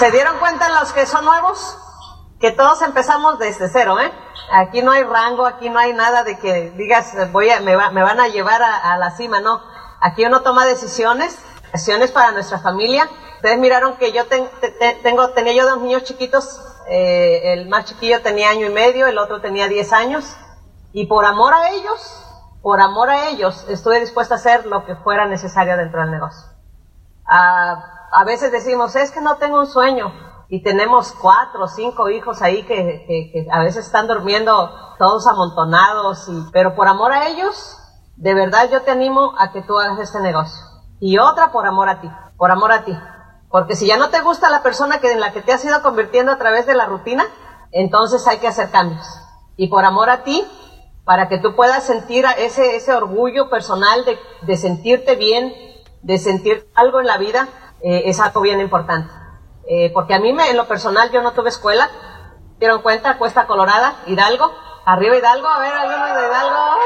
¿Se dieron cuenta los que son nuevos? Que todos empezamos desde cero, ¿eh? Aquí no hay rango, aquí no hay nada de que digas, voy a, me, van a llevar a, la cima, no. Aquí uno toma decisiones, decisiones para nuestra familia. Ustedes miraron que yo tengo, tenía yo dos niños chiquitos, eh, el más chiquillo tenía año y medio, el otro tenía diez años, y por amor a ellos, por amor a ellos, estuve dispuesta a hacer lo que fuera necesario dentro del negocio. Ah, a veces decimos, es que no tengo un sueño, y tenemos cuatro o cinco hijos ahí que, a veces están durmiendo todos amontonados, y, pero por amor a ellos, de verdad yo te animo a que tú hagas este negocio. Y otra por amor a ti, por amor a ti. Porque si ya no te gusta la persona que, en la que te has ido convirtiendo a través de la rutina, entonces hay que hacer cambios. Y por amor a ti, para que tú puedas sentir ese, ese orgullo personal de, de sentirte bien, de sentir algo en la vida, eh, es algo bien importante. Eh, porque a mí me, en lo personal yo no tuve escuela, dieron cuenta, Cuesta Colorada, Hidalgo, arriba Hidalgo, a ver, algunos de Hidalgo,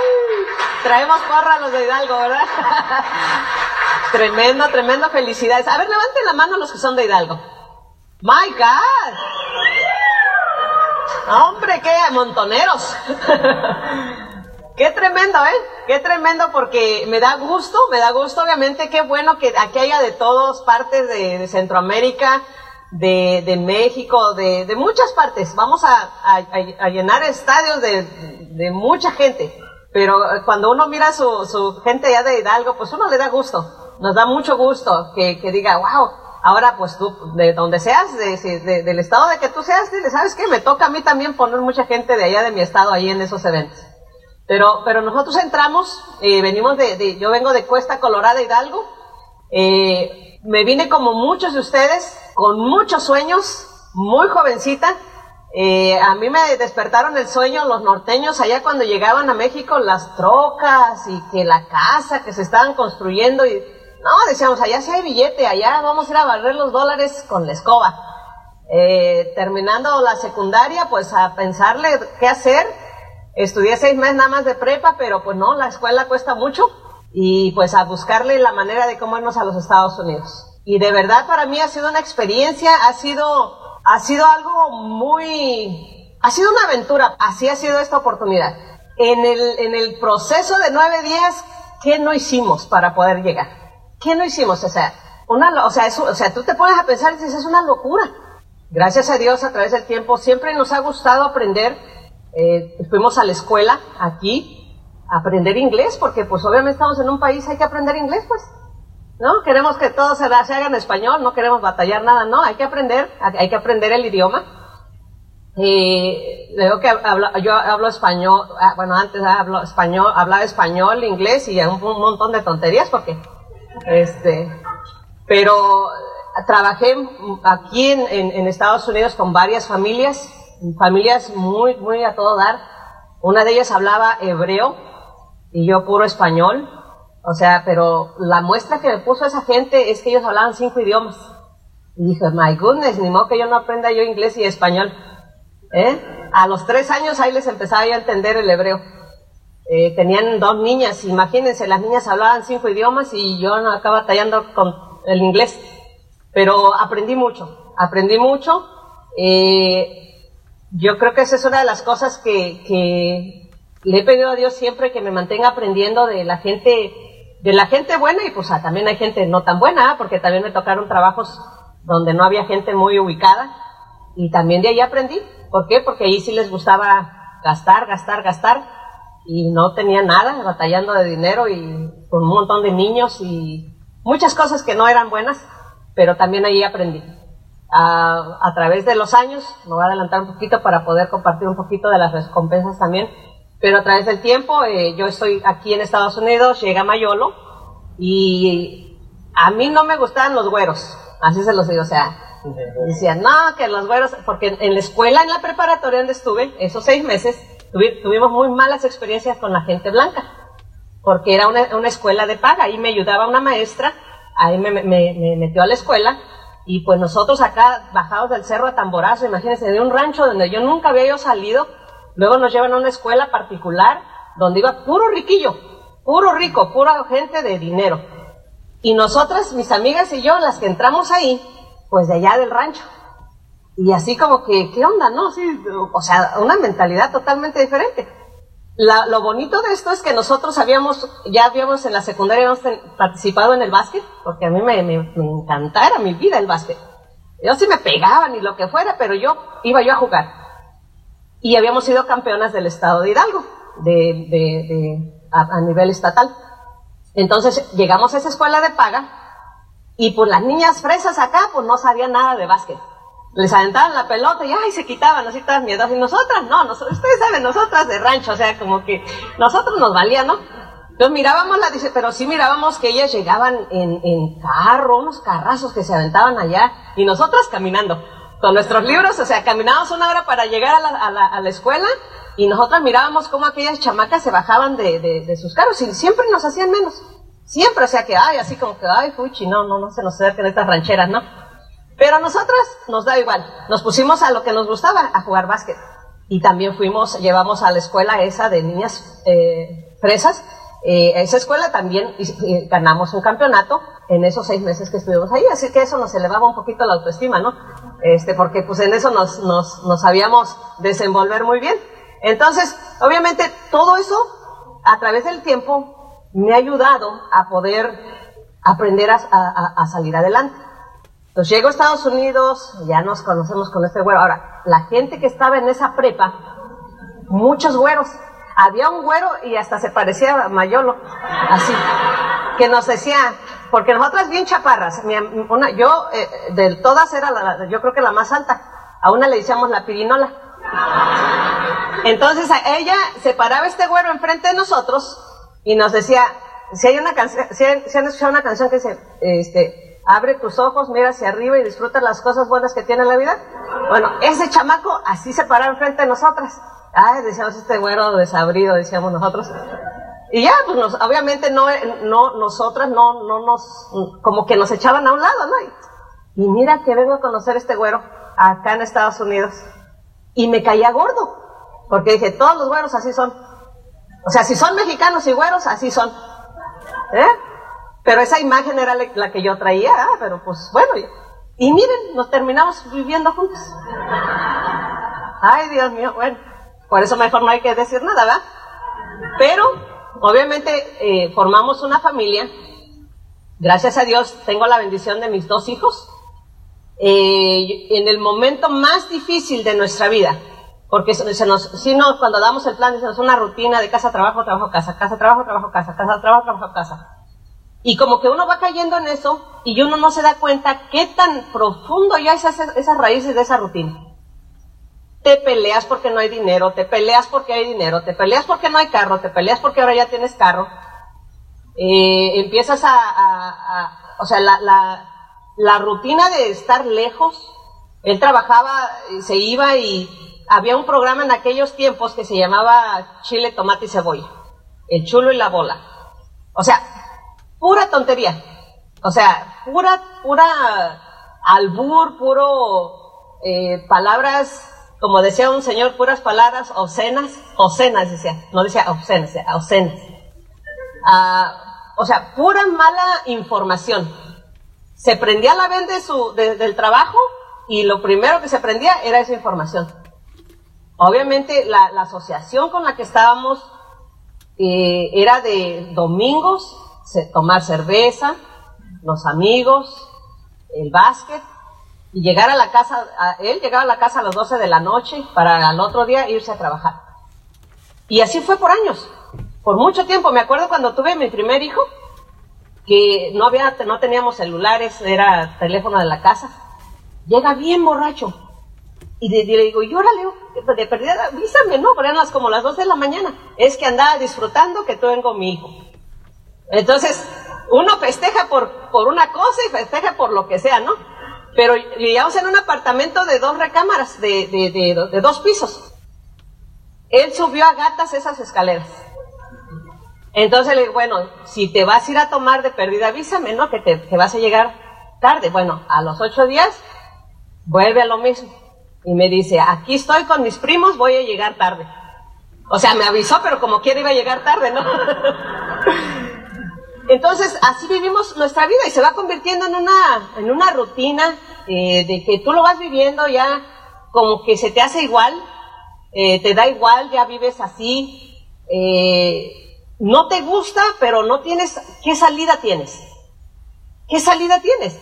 traemos porra los de Hidalgo, ¿verdad? tremendo, tremendo, felicidades. A ver, levanten la mano los que son de Hidalgo. My God. Hombre, qué montoneros. Qué tremendo, ¿eh? Qué tremendo porque me da gusto, me da gusto, obviamente, qué bueno que aquí haya de todas partes de, Centroamérica, de, México, de, muchas partes. Vamos a, llenar estadios de, mucha gente. Pero cuando uno mira su, su gente allá de Hidalgo, pues uno le da gusto. Nos da mucho gusto que, diga, wow, ahora pues tú, de donde seas, de, del estado de que tú seas, dile, ¿sabes qué? Me toca a mí también poner mucha gente de allá de mi estado ahí en esos eventos. Pero, pero nosotros entramos, eh, venimos de, yo vengo de Cuesta Colorada Hidalgo, eh, me vine como muchos de ustedes, con muchos sueños, muy jovencita. Eh, a mí me despertaron el sueño los norteños allá cuando llegaban a México, las trocas y que la casa que se estaban construyendo y no, decíamos, allá sí hay billete, allá vamos a ir a barrer los dólares con la escoba. terminando la secundaria, pues a pensarle qué hacer Estudié seis meses nada más de prepa, pero pues no, la escuela cuesta mucho y pues a buscarle la manera de cómo irnos a los Estados Unidos. Y de verdad para mí ha sido una experiencia, ha sido, ha sido algo muy, ha sido una aventura, así ha sido esta oportunidad. En el, en el proceso de nueve días, ¿qué no hicimos para poder llegar? ¿Qué no hicimos? O sea, una, o sea, eso, o sea, tú te pones a pensar y dices, es una locura. Gracias a Dios, a través del tiempo, siempre nos ha gustado aprender eh, fuimos a la escuela aquí a aprender inglés, porque pues obviamente estamos en un país, hay que aprender inglés, pues. ¿No? Queremos que todo se, se haga en español, no queremos batallar nada, no, hay que aprender, hay que aprender el idioma. Y veo que yo hablo español, ah, bueno, antes hablo español, hablaba español, inglés y un, montón de tonterías porque, este, pero trabajé aquí en, en Estados Unidos con varias familias familias muy, muy a todo dar. Una de ellas hablaba hebreo y yo puro español. O sea, pero la muestra que me puso esa gente es que ellos hablaban cinco idiomas. Y dije, my goodness, ni modo que yo no aprenda yo inglés y español. ¿Eh? A los tres años ahí les empezaba yo a entender el hebreo. Eh, tenían dos niñas, imagínense, las niñas hablaban cinco idiomas y yo no acaba batallando con el inglés. Pero aprendí mucho, aprendí mucho. Eh, yo creo que esa es una de las cosas que, que le he pedido a Dios siempre que me mantenga aprendiendo de la gente, de la gente buena y pues ah, también hay gente no tan buena, ¿ah? porque también me tocaron trabajos donde no había gente muy ubicada y también de ahí aprendí. ¿Por qué? Porque ahí sí les gustaba gastar, gastar, gastar y no tenía nada, batallando de dinero y con un montón de niños y muchas cosas que no eran buenas, pero también ahí aprendí a, través de los años, me voy a adelantar un poquito para poder compartir un poquito de las recompensas también, pero a través del tiempo, eh, yo estoy aquí en Estados Unidos, llega Mayolo, y a mí no me gustaban los güeros, así se los digo, o sea, decían, no, que los güeros, porque en la escuela, en la preparatoria donde estuve, esos seis meses, tuvimos muy malas experiencias con la gente blanca, porque era una, escuela de paga, ahí me ayudaba una maestra, ahí me, me metió a la escuela, y pues nosotros acá, bajados del cerro de Tamborazo, imagínense, de un rancho donde yo nunca había yo salido, luego nos llevan a una escuela particular donde iba puro riquillo, puro rico, pura gente de dinero. Y nosotras, mis amigas y yo, las que entramos ahí, pues de allá del rancho, y así como que, ¿qué onda, no? Sí, o sea, una mentalidad totalmente diferente. Lo bonito de esto es que nosotros habíamos, ya habíamos en la secundaria habíamos participado en el básquet, porque a mí me, me, me encantara mi vida el básquet. Yo sí me pegaban y lo que fuera, pero yo iba yo a jugar. Y habíamos sido campeonas del estado de Hidalgo, de, de, de a, nivel estatal. Entonces llegamos a esa escuela de paga y pues las niñas fresas acá pues no sabían nada de básquet. Les aventaban la pelota y ay, se quitaban así todas miedos. Y nosotras no, nosotros, ustedes saben, nosotras de rancho, o sea, como que nosotros nos valía, ¿no? Entonces mirábamos la, dice, pero sí mirábamos que ellas llegaban en, en carro, unos carrazos que se aventaban allá, y nosotras caminando, con nuestros libros, o sea, caminábamos una hora para llegar a la, a la, a la escuela, y nosotras mirábamos cómo aquellas chamacas se bajaban de, de, de, sus carros, y siempre nos hacían menos. Siempre, o sea que, ay, así como que, ay, fuchi, no, no, no se nos acerquen estas rancheras, ¿no? Pero a nosotras nos da igual, nos pusimos a lo que nos gustaba, a jugar básquet. Y también fuimos, llevamos a la escuela esa de niñas eh, fresas, eh, esa escuela también ganamos un campeonato en esos seis meses que estuvimos ahí, así que eso nos elevaba un poquito la autoestima, ¿no? Este, porque pues en eso nos, nos, nos sabíamos desenvolver muy bien. Entonces, obviamente todo eso a través del tiempo me ha ayudado a poder aprender a, a, a salir adelante. Entonces llego a Estados Unidos, ya nos conocemos con este güero. Ahora, la gente que estaba en esa prepa, muchos güeros, había un güero y hasta se parecía a Mayolo, así, que nos decía, porque nosotras bien chaparras, yo eh, de todas era la, yo creo que la más alta, a una le decíamos la pirinola. Entonces a ella se paraba este güero enfrente de nosotros y nos decía, si hay una canción, si, han escuchado una canción que dice, este, abre tus ojos, mira hacia arriba y disfruta las cosas buenas que tiene la vida. Bueno, ese chamaco así se paraba enfrente de nosotras. Ay, decíamos este güero desabrido, decíamos nosotros. Y ya, pues nos, obviamente no, no, nosotras no, no nos, como que nos echaban a un lado, ¿no? Y, mira que vengo a conocer este güero acá en Estados Unidos. Y me caía gordo, porque dije, todos los güeros así son. O sea, si son mexicanos y güeros, así son. ¿Eh? Pero esa imagen era la que yo traía, ¿eh? pero pues bueno. Y miren, nos terminamos viviendo juntos. Ay, Dios mío, bueno. Por eso mejor no hay que decir nada, ¿verdad? Pero, obviamente, eh, formamos una familia. Gracias a Dios tengo la bendición de mis dos hijos. Eh, en el momento más difícil de nuestra vida, porque se nos, si no, cuando damos el plan, se nos una rutina de casa, trabajo, trabajo, casa, casa, trabajo, trabajo, casa, casa, trabajo, trabajo, casa. Y como que uno va cayendo en eso y uno no se da cuenta qué tan profundo ya es esas raíces de esa rutina te peleas porque no hay dinero, te peleas porque hay dinero, te peleas porque no hay carro, te peleas porque ahora ya tienes carro. Eh, empiezas a, o sea, la, la, la, rutina de estar lejos. Él trabajaba, se iba y había un programa en aquellos tiempos que se llamaba Chile, Tomate y Cebolla. El chulo y la bola. O sea, pura tontería. O sea, pura, pura albur, puro eh, palabras como decía un señor, puras palabras obscenas, obscenas decía, no decía obscenas, decía obscenas. Ah, o sea, pura mala información. Se prendía la vez de su, del trabajo y lo primero que se prendía era esa información. Obviamente la, la asociación con la que estábamos eh, era de domingos, tomar cerveza, los amigos, el básquet, y llegar a la casa, él llegaba a la casa a las 12 de la noche para al otro día irse a trabajar. Y así fue por años, por mucho tiempo. Me acuerdo cuando tuve mi primer hijo, que no había, no teníamos celulares, era teléfono de la casa. Llega bien borracho. Y le, digo, y órale, de perdida, avísame, ¿no? Pero eran las, como las 2 de la mañana. Es que andaba disfrutando que tengo mi hijo. Entonces, uno festeja por, por una cosa y festeja por lo que sea, ¿no? Pero vivíamos en un apartamento de dos recámaras, de, de, de, de, dos pisos. Él subió a gatas esas escaleras. Entonces le digo, bueno, si te vas a ir a tomar de pérdida, avísame, ¿no? Que te que vas a llegar tarde. Bueno, a los ocho días vuelve a lo mismo. Y me dice, aquí estoy con mis primos, voy a llegar tarde. O sea, me avisó, pero como quiera iba a llegar tarde, ¿no? Entonces, así vivimos nuestra vida y se va convirtiendo en una, en una rutina eh, de que tú lo vas viviendo ya, como que se te hace igual, eh, te da igual, ya vives así, eh, no te gusta, pero no tienes, ¿qué salida tienes? ¿Qué salida tienes?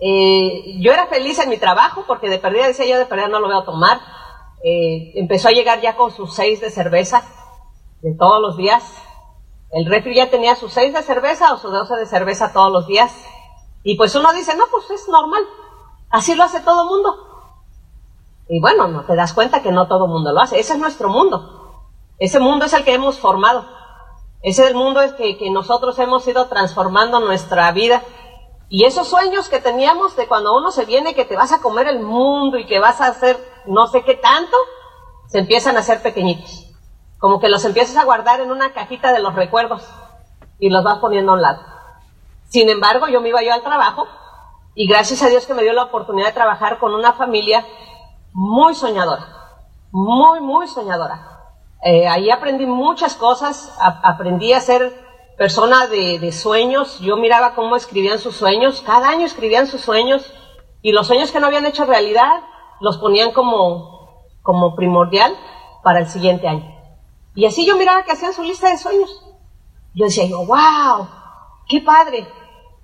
Eh, yo era feliz en mi trabajo porque de perdida decía yo de perdida no lo voy a tomar. empezó a llegar ya con sus seis de cerveza de todos los días. El refri ya tenía sus seis de cerveza o sus doce de cerveza todos los días. Y pues uno dice, no, pues es normal. Así lo hace todo mundo. Y bueno, no te das cuenta que no todo mundo lo hace. Ese es nuestro mundo. Ese mundo es el que hemos formado. Ese es el mundo es que, que nosotros hemos ido transformando nuestra vida. Y esos sueños que teníamos de cuando uno se viene que te vas a comer el mundo y que vas a hacer no sé qué tanto, se empiezan a hacer pequeñitos. Como que los empiezas a guardar en una cajita de los recuerdos y los vas poniendo a un lado. Sin embargo, yo me iba yo al trabajo y gracias a Dios que me dio la oportunidad de trabajar con una familia muy soñadora, muy, muy soñadora. Eh, ahí aprendí muchas cosas, aprendí a ser persona de, sueños, yo miraba cómo escribían sus sueños, cada año escribían sus sueños y los sueños que no habían hecho realidad los ponían como, como primordial para el siguiente año. Y así yo miraba que hacían su lista de sueños. Yo decía yo, wow, qué padre,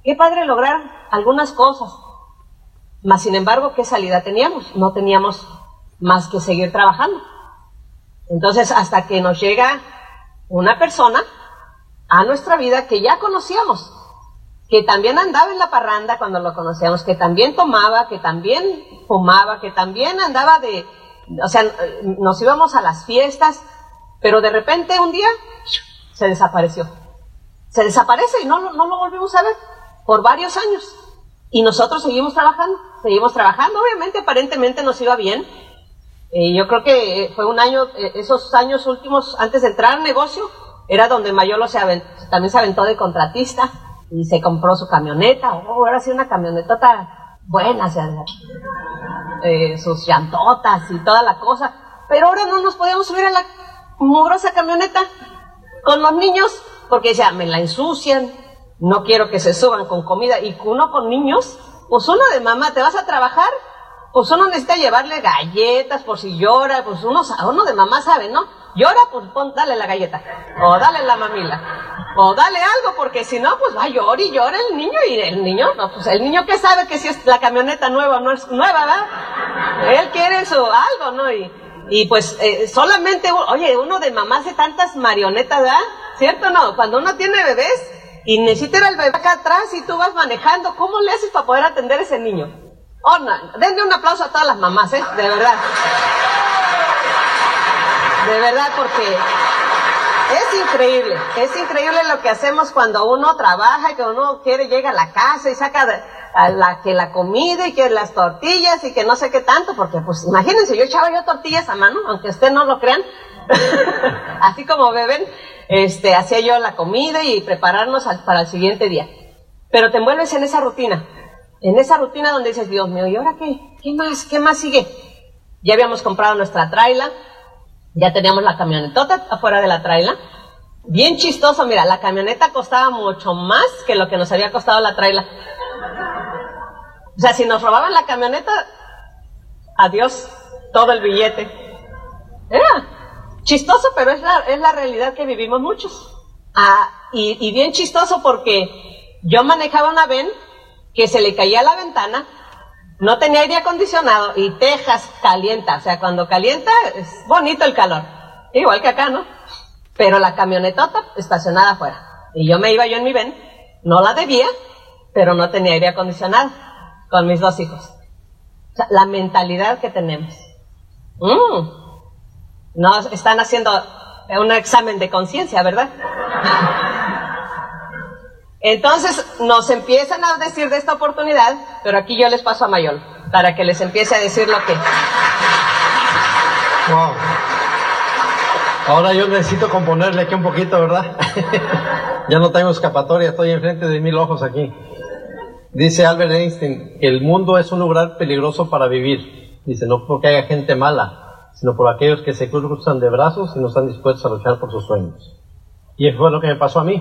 qué padre lograr algunas cosas. Mas, sin embargo, ¿qué salida teníamos? No teníamos más que seguir trabajando. Entonces, hasta que nos llega una persona a nuestra vida que ya conocíamos, que también andaba en la parranda cuando lo conocíamos, que también tomaba, que también fumaba, que también andaba de, o sea, nos íbamos a las fiestas, pero de repente un día se desapareció. Se desaparece y no, no lo volvimos a ver por varios años. Y nosotros seguimos trabajando, seguimos trabajando, obviamente aparentemente nos iba bien. Eh, yo creo que eh, fue un año, eh, esos años últimos, antes de entrar al negocio, era donde Mayolo se también se aventó de contratista y se compró su camioneta. Oh, ahora sí una camionetota buena, o sea, sus llantotas y toda la cosa. Pero ahora no nos podíamos subir a la mugrosa camioneta con los niños porque ya me la ensucian, no quiero que se suban con comida y uno con niños, pues uno de mamá, ¿te vas a trabajar? Pues uno necesita llevarle galletas por si llora, pues uno, uno de mamá sabe, ¿no? Llora, pues pon, dale la galleta, o dale la mamila, o dale algo, porque si no, pues va a llorar y llora el niño, y el niño, no, pues el niño que sabe que si es la camioneta nueva no es nueva, ¿verdad? Él quiere su algo, ¿no? Y, y pues eh, solamente, oye, uno de mamá hace tantas marionetas. ¿Cierto o no? Cuando uno tiene bebés, y necesita ir al bebé acá atrás y tú vas manejando, ¿cómo le haces para poder atender a ese niño? Oh, denle un aplauso a todas las mamás, ¿eh? De verdad. De verdad, porque es increíble, es increíble lo que hacemos cuando uno trabaja que uno quiere, llega a la casa y saca la, que la comida y que las tortillas y que no sé qué tanto, porque pues imagínense, yo echaba yo tortillas a mano, aunque ustedes no lo crean, así como beben, este, hacía yo la comida y prepararnos para el siguiente día. Pero te envuelves en esa rutina, en esa rutina donde dices, Dios mío, ¿y ahora qué? ¿Qué más? ¿Qué más sigue? Ya habíamos comprado nuestra traila, ya teníamos la camionetota afuera de la traila. Bien chistoso, mira, la camioneta costaba mucho más que lo que nos había costado la traila. O sea, si nos robaban la camioneta, adiós, todo el billete. Era Chistoso, pero es la, es la realidad que vivimos muchos. Ah, y, bien chistoso porque yo manejaba una ven que se le caía la ventana, no tenía aire acondicionado y Texas calienta, o sea, cuando calienta es bonito el calor, igual que acá, ¿no? Pero la camionetota estacionada afuera. Y yo me iba yo en mi ven, no la debía, pero no tenía aire acondicionado con mis dos hijos. O sea, la mentalidad que tenemos. Mm. No están haciendo un examen de conciencia, ¿verdad? Entonces nos empiezan a decir de esta oportunidad, pero aquí yo les paso a Mayol para que les empiece a decir lo que. Wow. Ahora yo necesito componerle aquí un poquito, ¿verdad? ya no tengo escapatoria, estoy enfrente de mil ojos aquí. Dice Albert Einstein que el mundo es un lugar peligroso para vivir. Dice, no porque haya gente mala, sino por aquellos que se cruzan de brazos y no están dispuestos a luchar por sus sueños. Y eso fue lo que me pasó a mí.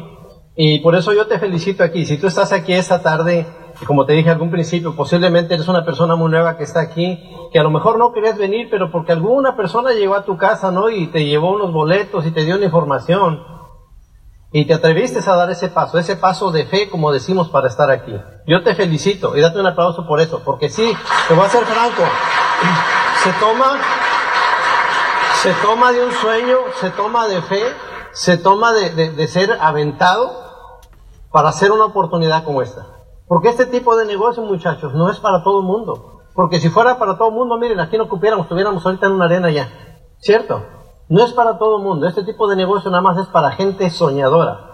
Y por eso yo te felicito aquí. Si tú estás aquí esta tarde, como te dije algún principio, posiblemente eres una persona muy nueva que está aquí, que a lo mejor no querías venir, pero porque alguna persona llegó a tu casa, ¿no? Y te llevó unos boletos y te dio una información. Y te atreviste a dar ese paso, ese paso de fe, como decimos, para estar aquí. Yo te felicito y date un aplauso por eso, porque sí, te voy a ser franco, se toma, se toma de un sueño, se toma de fe, se toma de, de ser aventado para hacer una oportunidad como esta. Porque este tipo de negocio, muchachos, no es para todo el mundo. Porque si fuera para todo el mundo, miren, aquí no cupiéramos, estuviéramos ahorita en una arena ya. ¿Cierto? No es para todo el mundo. Este tipo de negocio nada más es para gente soñadora.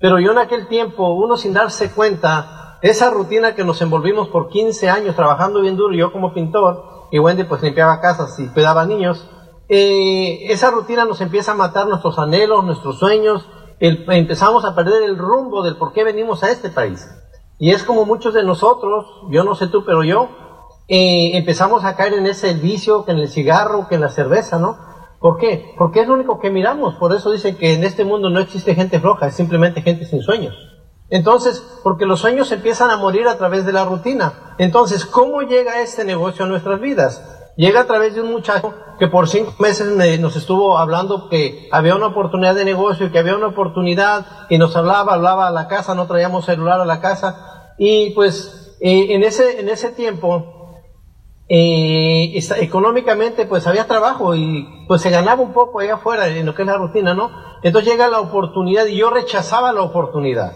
Pero yo en aquel tiempo, uno sin darse cuenta, esa rutina que nos envolvimos por 15 años trabajando bien duro, yo como pintor, y Wendy pues limpiaba casas y cuidaba niños, eh, esa rutina nos empieza a matar nuestros anhelos, nuestros sueños, empezamos a perder el rumbo del por qué venimos a este país. Y es como muchos de nosotros, yo no sé tú, pero yo, eh, empezamos a caer en ese vicio, que en el cigarro, que en la cerveza, ¿no? ¿Por qué? Porque es lo único que miramos. Por eso dicen que en este mundo no existe gente floja, es simplemente gente sin sueños. Entonces, porque los sueños empiezan a morir a través de la rutina. Entonces, ¿cómo llega este negocio a nuestras vidas? Llega a través de un muchacho que por cinco meses nos estuvo hablando que había una oportunidad de negocio y que había una oportunidad y nos hablaba, hablaba a la casa, no traíamos celular a la casa y pues eh, en, ese, en ese tiempo eh, económicamente pues había trabajo y pues se ganaba un poco allá afuera en lo que es la rutina, ¿no? Entonces llega la oportunidad y yo rechazaba la oportunidad.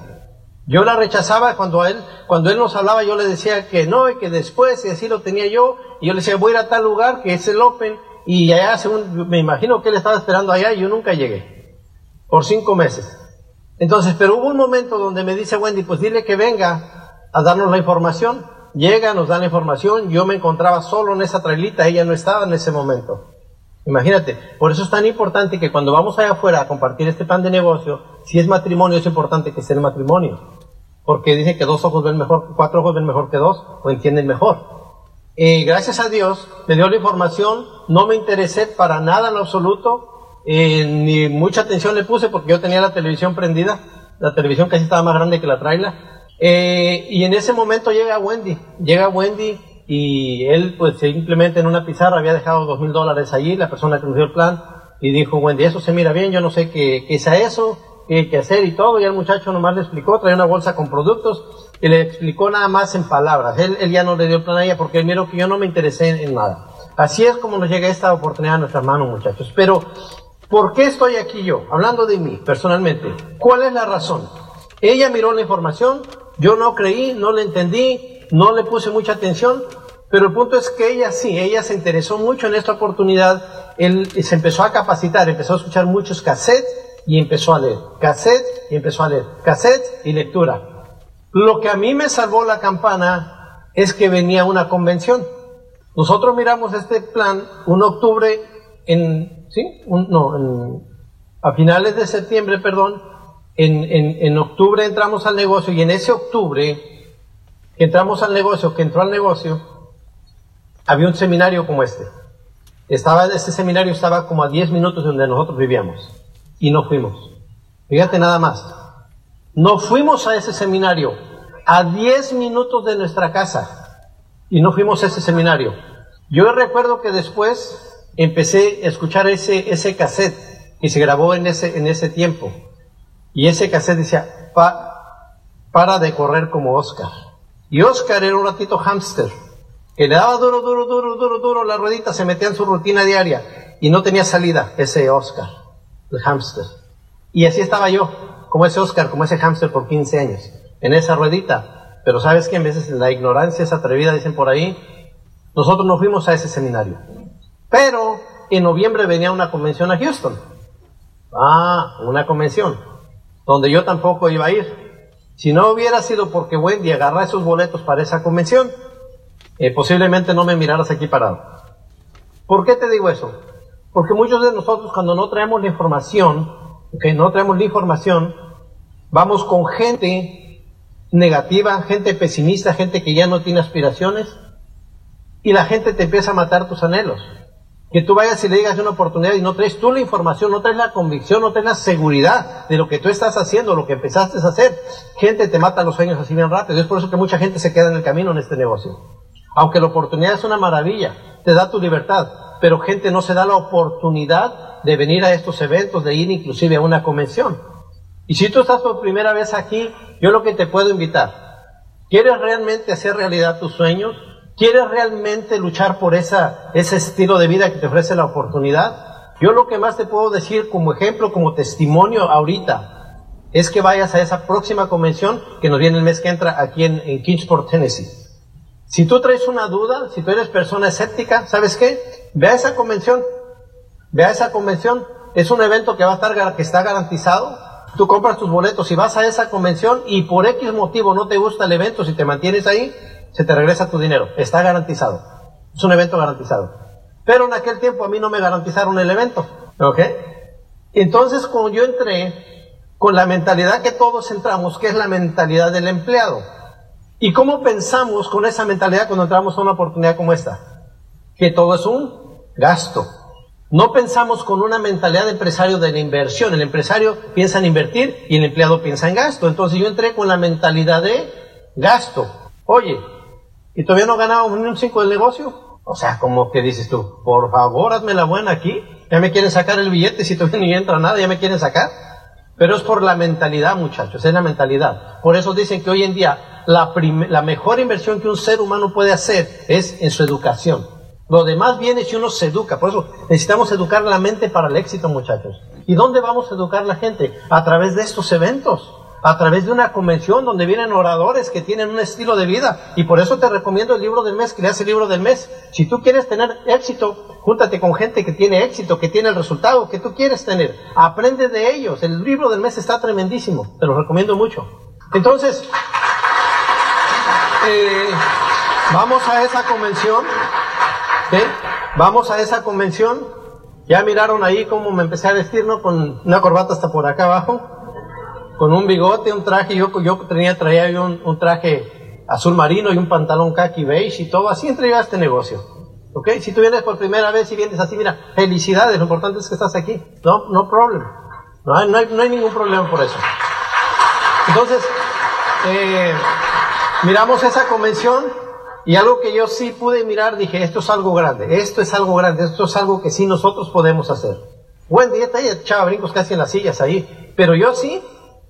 Yo la rechazaba cuando él, cuando él nos hablaba, yo le decía que no y que después, y así lo tenía yo, y yo le decía, voy a ir a tal lugar que es el Open, y allá, según, me imagino que él estaba esperando allá y yo nunca llegué, por cinco meses. Entonces, pero hubo un momento donde me dice Wendy, pues dile que venga a darnos la información. Llega, nos da la información, yo me encontraba solo en esa trailita, ella no estaba en ese momento. Imagínate, por eso es tan importante que cuando vamos allá afuera a compartir este plan de negocio, si es matrimonio, es importante que sea el matrimonio. Porque dice que dos ojos ven mejor, cuatro ojos ven mejor que dos, o entienden mejor. Eh, gracias a Dios, me dio la información, no me interesé para nada en absoluto, eh, ni mucha atención le puse porque yo tenía la televisión prendida, la televisión casi estaba más grande que la trailer. Eh, y en ese momento llega Wendy, llega Wendy y él pues simplemente en una pizarra había dejado dos mil dólares allí, la persona que nos dio el plan, y dijo, Wendy, eso se mira bien, yo no sé qué, qué es eso, qué hay que hacer y todo, y el muchacho nomás le explicó, traía una bolsa con productos, y le explicó nada más en palabras, él, él ya no le dio el plan a ella porque él miró que yo no me interesé en, nada. Así es como nos llega esta oportunidad a nuestras manos, muchachos. Pero, ¿por qué estoy aquí yo? Hablando de mí, personalmente. ¿Cuál es la razón? Ella miró la información, yo no creí, no le entendí, no le puse mucha atención, pero el punto es que ella sí, ella se interesó mucho en esta oportunidad, él se empezó a capacitar, empezó a escuchar muchos cassettes y empezó a leer, cassette y empezó a leer, cassette y lectura. Lo que a mí me salvó la campana es que venía una convención. Nosotros miramos este plan un octubre en, ¿sí? no, a finales de septiembre, perdón, en, en, en octubre entramos al negocio y en ese octubre que entramos al negocio, que entró al negocio, había un seminario como este. Estaba, este seminario estaba como a 10 minutos de donde nosotros vivíamos. Y no fuimos. Fíjate nada más. No fuimos a ese seminario. A 10 minutos de nuestra casa. Y no fuimos a ese seminario. Yo recuerdo que después empecé a escuchar ese, ese cassette que se grabó en ese, en ese tiempo. Y ese cassette decía, para de correr como Oscar. Y Oscar era un ratito hámster, que le daba duro, duro, duro, duro, duro la ruedita, se metía en su rutina diaria y no tenía salida, ese Oscar, el hámster. Y así estaba yo, como ese Oscar, como ese hámster por 15 años, en esa ruedita. Pero sabes que en veces la ignorancia es atrevida, dicen por ahí, nosotros no fuimos a ese seminario. Pero en noviembre venía una convención a Houston. Ah, una convención, donde yo tampoco iba a ir. Si no hubiera sido porque Wendy agarra esos boletos para esa convención, eh, posiblemente no me miraras aquí parado. ¿Por qué te digo eso? Porque muchos de nosotros cuando no traemos la información, que no traemos la información, vamos con gente negativa, gente pesimista, gente que ya no tiene aspiraciones, y la gente te empieza a matar tus anhelos. Que tú vayas y le digas una oportunidad y no traes tú la información, no traes la convicción, no traes la seguridad de lo que tú estás haciendo, lo que empezaste a hacer. Gente te mata los sueños así bien rápido. Es por eso que mucha gente se queda en el camino en este negocio. Aunque la oportunidad es una maravilla, te da tu libertad, pero gente no se da la oportunidad de venir a estos eventos, de ir inclusive a una convención. Y si tú estás por primera vez aquí, yo lo que te puedo invitar, ¿quieres realmente hacer realidad tus sueños? ¿Quieres realmente luchar por ese estilo de vida que te ofrece la oportunidad? Yo lo que más te puedo decir como ejemplo, como testimonio ahorita, es que vayas a esa próxima convención que nos viene el mes que entra aquí en, en Kingsport, Tennessee. Si tú traes una duda, si tú eres persona escéptica, ¿sabes qué? Ve a esa convención. Ve a esa convención. Es un evento que va a estar, que está garantizado. Tú compras tus boletos y vas a esa convención y por X motivo no te gusta el evento, si te mantienes ahí, se te regresa tu dinero. Está garantizado. Es un evento garantizado. Pero en aquel tiempo a mí no me garantizaron el evento. ¿Ok? Entonces, cuando yo entré con la mentalidad que todos entramos, que es la mentalidad del empleado. ¿Y cómo pensamos con esa mentalidad cuando entramos a una oportunidad como esta? Que todo es un gasto. No pensamos con una mentalidad de empresario de la inversión. El empresario piensa en invertir y el empleado piensa en gasto. Entonces yo entré con la mentalidad de gasto. Oye, ¿Y todavía no ni un 5 del negocio? O sea, como que dices tú, por favor, hazme la buena aquí. Ya me quieren sacar el billete, si todavía ni entra nada, ya me quieren sacar. Pero es por la mentalidad, muchachos, es la mentalidad. Por eso dicen que hoy en día la, la mejor inversión que un ser humano puede hacer es en su educación. Lo demás viene si uno se educa. Por eso necesitamos educar la mente para el éxito, muchachos. ¿Y dónde vamos a educar la gente? A través de estos eventos a través de una convención donde vienen oradores que tienen un estilo de vida. Y por eso te recomiendo el libro del mes, que leas el libro del mes. Si tú quieres tener éxito, júntate con gente que tiene éxito, que tiene el resultado que tú quieres tener. Aprende de ellos. El libro del mes está tremendísimo. Te lo recomiendo mucho. Entonces, eh, vamos a esa convención. Vamos a esa convención. Ya miraron ahí cómo me empecé a vestir, ¿no? Con una corbata hasta por acá abajo con un bigote, un traje, yo, yo tenía, traía yo un, traje azul marino y un pantalón khaki beige y todo, así entré yo a este negocio. ¿Ok? Si tú vienes por primera vez y vienes así, mira, felicidades, lo importante es que estás aquí. No, no problem. No hay, no hay, ningún problema por eso. Entonces, eh, miramos esa convención y algo que yo sí pude mirar, dije, esto es algo grande, esto es algo grande, esto es algo que sí nosotros podemos hacer. Está ahí echaba brincos casi en las sillas ahí, pero yo sí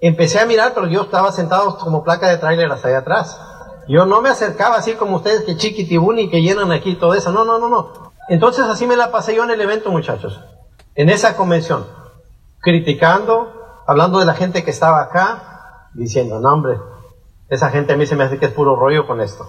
empecé a mirar, pero yo estaba sentado como placa de tráiler hasta allá atrás. Yo no me acercaba así como ustedes que chiquitibuni que llenan aquí todo eso. No, no, no, no. Entonces así me la pasé yo en el evento, muchachos. En esa convención. Criticando, hablando de la gente que estaba acá, diciendo, no hombre, esa gente a mí se me hace que es puro rollo con esto.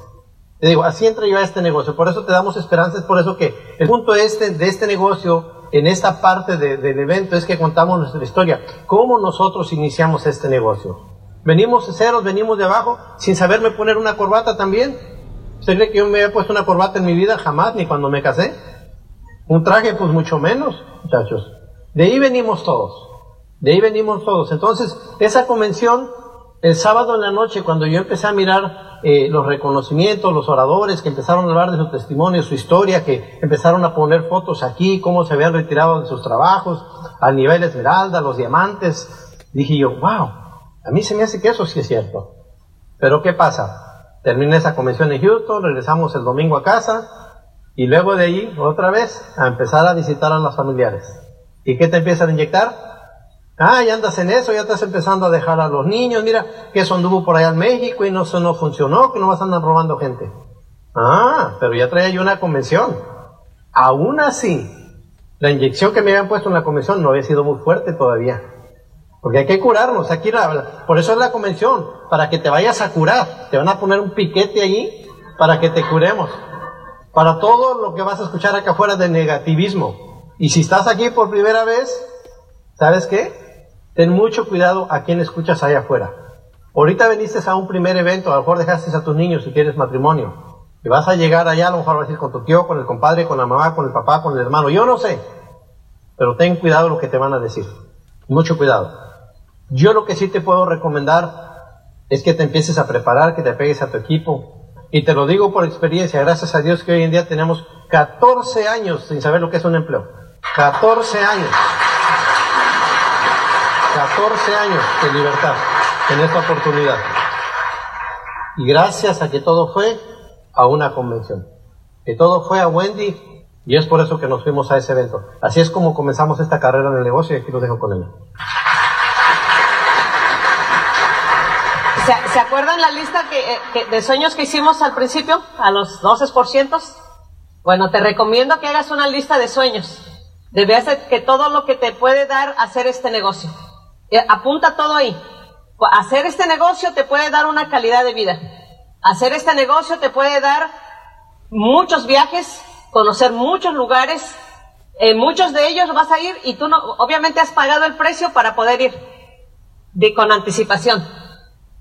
Te digo, así entra yo a este negocio. Por eso te damos esperanzas, por eso que el punto este, de este negocio en esta parte del evento es que contamos nuestra historia. ¿Cómo nosotros iniciamos este negocio? Venimos de ceros, venimos de abajo, sin saberme poner una corbata también. ¿Usted cree que yo me había puesto una corbata en mi vida? Jamás, ni cuando me casé. Un traje, pues mucho menos, muchachos. De ahí venimos todos. De ahí venimos todos. Entonces, esa convención, el sábado en la noche, cuando yo empecé a mirar eh, los reconocimientos, los oradores que empezaron a hablar de su testimonio, su historia, que empezaron a poner fotos aquí, cómo se habían retirado de sus trabajos, al nivel esmeralda, los diamantes. Dije yo, wow, a mí se me hace que eso sí es cierto. Pero ¿qué pasa? Terminé esa convención en Houston, regresamos el domingo a casa y luego de ahí otra vez a empezar a visitar a los familiares. ¿Y qué te empiezan a inyectar? Ah, ya andas en eso, ya estás empezando a dejar a los niños, mira, que eso anduvo por allá en México y no, eso no funcionó, que no vas a andar robando gente. Ah, pero ya traía yo una convención. Aún así, la inyección que me habían puesto en la convención no había sido muy fuerte todavía. Porque hay que curarnos, aquí por eso es la convención, para que te vayas a curar. Te van a poner un piquete allí para que te curemos. Para todo lo que vas a escuchar acá afuera de negativismo. Y si estás aquí por primera vez, ¿sabes qué? Ten mucho cuidado a quien escuchas allá afuera. Ahorita veniste a un primer evento, a lo mejor dejaste a tus niños si quieres matrimonio. Y vas a llegar allá, a lo mejor vas a ir con tu tío, con el compadre, con la mamá, con el papá, con el hermano. Yo no sé. Pero ten cuidado lo que te van a decir. Mucho cuidado. Yo lo que sí te puedo recomendar es que te empieces a preparar, que te pegues a tu equipo. Y te lo digo por experiencia, gracias a Dios que hoy en día tenemos 14 años sin saber lo que es un empleo. 14 años. 14 años de libertad en esta oportunidad. Y gracias a que todo fue a una convención. Que todo fue a Wendy y es por eso que nos fuimos a ese evento. Así es como comenzamos esta carrera en el negocio y aquí lo dejo con ella. ¿Se, acuerdan la lista que, de sueños que hicimos al principio? A los 12%. Bueno, te recomiendo que hagas una lista de sueños. Debes que todo lo que te puede dar hacer este negocio. Eh, apunta todo ahí. Hacer este negocio te puede dar una calidad de vida. Hacer este negocio te puede dar muchos viajes, conocer muchos lugares. En muchos de ellos vas a ir y tú no, obviamente has pagado el precio para poder ir con anticipación.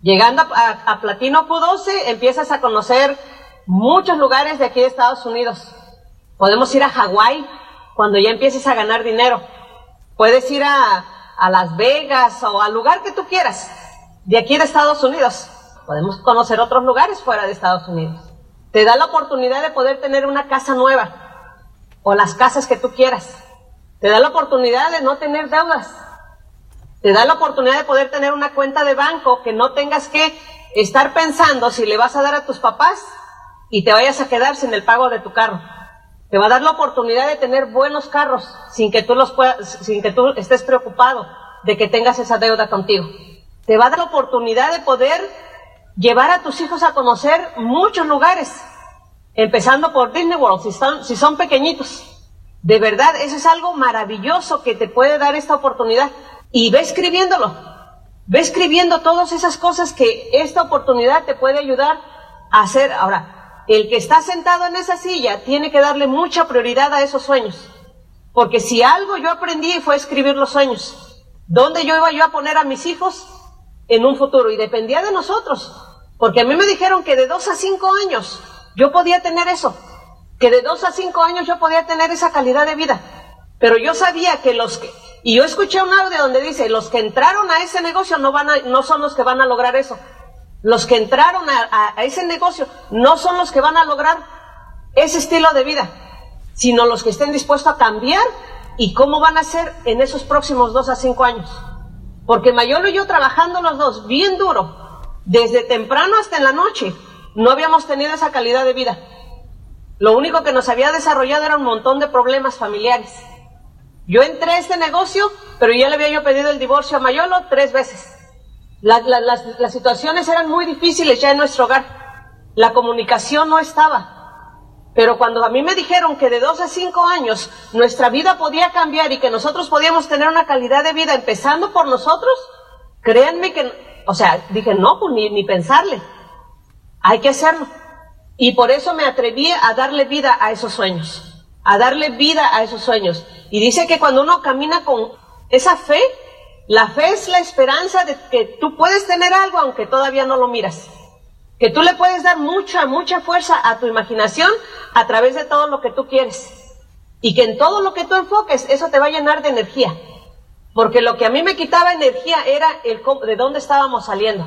Llegando a, Platino Q12 empiezas a conocer muchos lugares de aquí de Estados Unidos. Podemos ir a Hawái cuando ya empieces a ganar dinero. Puedes ir a, a Las Vegas o al lugar que tú quieras de aquí de Estados Unidos. Podemos conocer otros lugares fuera de Estados Unidos. Te da la oportunidad de poder tener una casa nueva o las casas que tú quieras. Te da la oportunidad de no tener deudas. Te da la oportunidad de poder tener una cuenta de banco que no tengas que estar pensando si le vas a dar a tus papás y te vayas a quedar sin el pago de tu carro. Te va a dar la oportunidad de tener buenos carros sin que tú los puedas, sin que tú estés preocupado de que tengas esa deuda contigo. Te va a dar la oportunidad de poder llevar a tus hijos a conocer muchos lugares, empezando por Disney World, si si son pequeñitos. De verdad, eso es algo maravilloso que te puede dar esta oportunidad y ve escribiéndolo. Ve escribiendo todas esas cosas que esta oportunidad te puede ayudar a hacer. Ahora, el que está sentado en esa silla tiene que darle mucha prioridad a esos sueños. Porque si algo yo aprendí fue escribir los sueños. ¿Dónde yo iba yo a poner a mis hijos en un futuro? Y dependía de nosotros. Porque a mí me dijeron que de dos a cinco años yo podía tener eso. Que de dos a cinco años yo podía tener esa calidad de vida. Pero yo sabía que los que, y yo escuché un audio donde dice, los que entraron a ese negocio no, van a, no son los que van a lograr eso. Los que entraron a, ese negocio no son los que van a lograr ese estilo de vida, sino los que estén dispuestos a cambiar y cómo van a ser en esos próximos dos a cinco años. Porque Mayolo y yo trabajando los dos bien duro, desde temprano hasta en la noche, no habíamos tenido esa calidad de vida. Lo único que nos había desarrollado era un montón de problemas familiares. Yo entré a este negocio, pero ya le había yo pedido el divorcio a Mayolo tres veces. Las, las situaciones eran muy difíciles ya en nuestro hogar. La comunicación no estaba. Pero cuando a mí me dijeron que de dos a cinco años nuestra vida podía cambiar y que nosotros podíamos tener una calidad de vida empezando por nosotros, créanme que, o sea, dije, no, pues ni, ni pensarle. Hay que hacerlo. Y por eso me atreví a darle vida a esos sueños a darle vida a esos sueños. Y dice que cuando uno camina con esa fe, la fe es la esperanza de que tú puedes tener algo aunque todavía no lo miras. Que tú le puedes dar mucha, mucha fuerza a tu imaginación a través de todo lo que tú quieres. Y que en todo lo que tú enfoques, eso te va a llenar de energía. Porque lo que a mí me quitaba energía era el de dónde estábamos saliendo.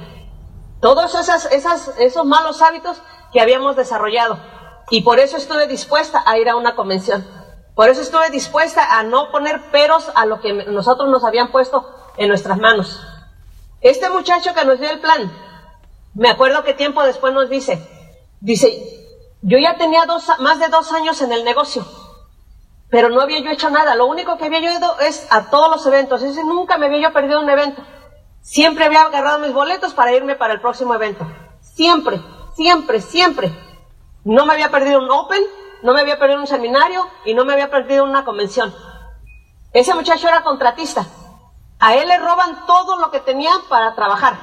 Todos esas, esas, esos malos hábitos que habíamos desarrollado. Y por eso estuve dispuesta a ir a una convención. Por eso estuve dispuesta a no poner peros a lo que nosotros nos habían puesto en nuestras manos. Este muchacho que nos dio el plan, me acuerdo que tiempo después nos dice, dice, yo ya tenía dos, más de dos años en el negocio, pero no había yo hecho nada. Lo único que había yo ido es a todos los eventos. Dice, nunca me había yo perdido un evento. Siempre había agarrado mis boletos para irme para el próximo evento. Siempre, siempre, siempre. No me había perdido un Open, no me había perdido un seminario y no me había perdido una convención. Ese muchacho era contratista. A él le roban todo lo que tenía para trabajar.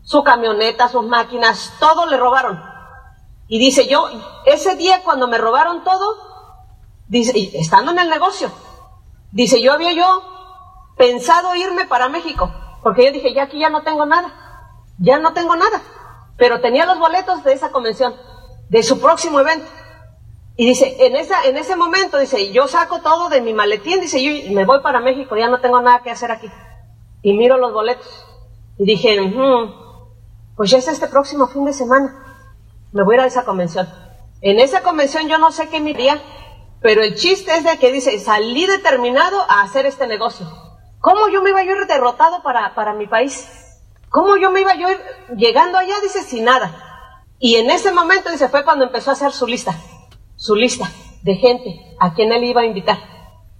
Su camioneta, sus máquinas, todo le robaron. Y dice yo, ese día cuando me robaron todo, dice, estando en el negocio, dice, yo había yo pensado irme para México, porque yo dije, ya aquí ya no tengo nada, ya no tengo nada, pero tenía los boletos de esa convención de su próximo evento. Y dice, en, esa, en ese momento, dice, yo saco todo de mi maletín, dice, yo me voy para México, ya no tengo nada que hacer aquí. Y miro los boletos. Y dije, pues ya es este próximo fin de semana. Me voy a ir a esa convención. En esa convención yo no sé qué miría, pero el chiste es de que dice, salí determinado a hacer este negocio. ¿Cómo yo me iba a ir derrotado para, para mi país? ¿Cómo yo me iba yo ir llegando allá? Dice, sin nada. Y en ese momento, dice, fue cuando empezó a hacer su lista, su lista de gente a quien él iba a invitar.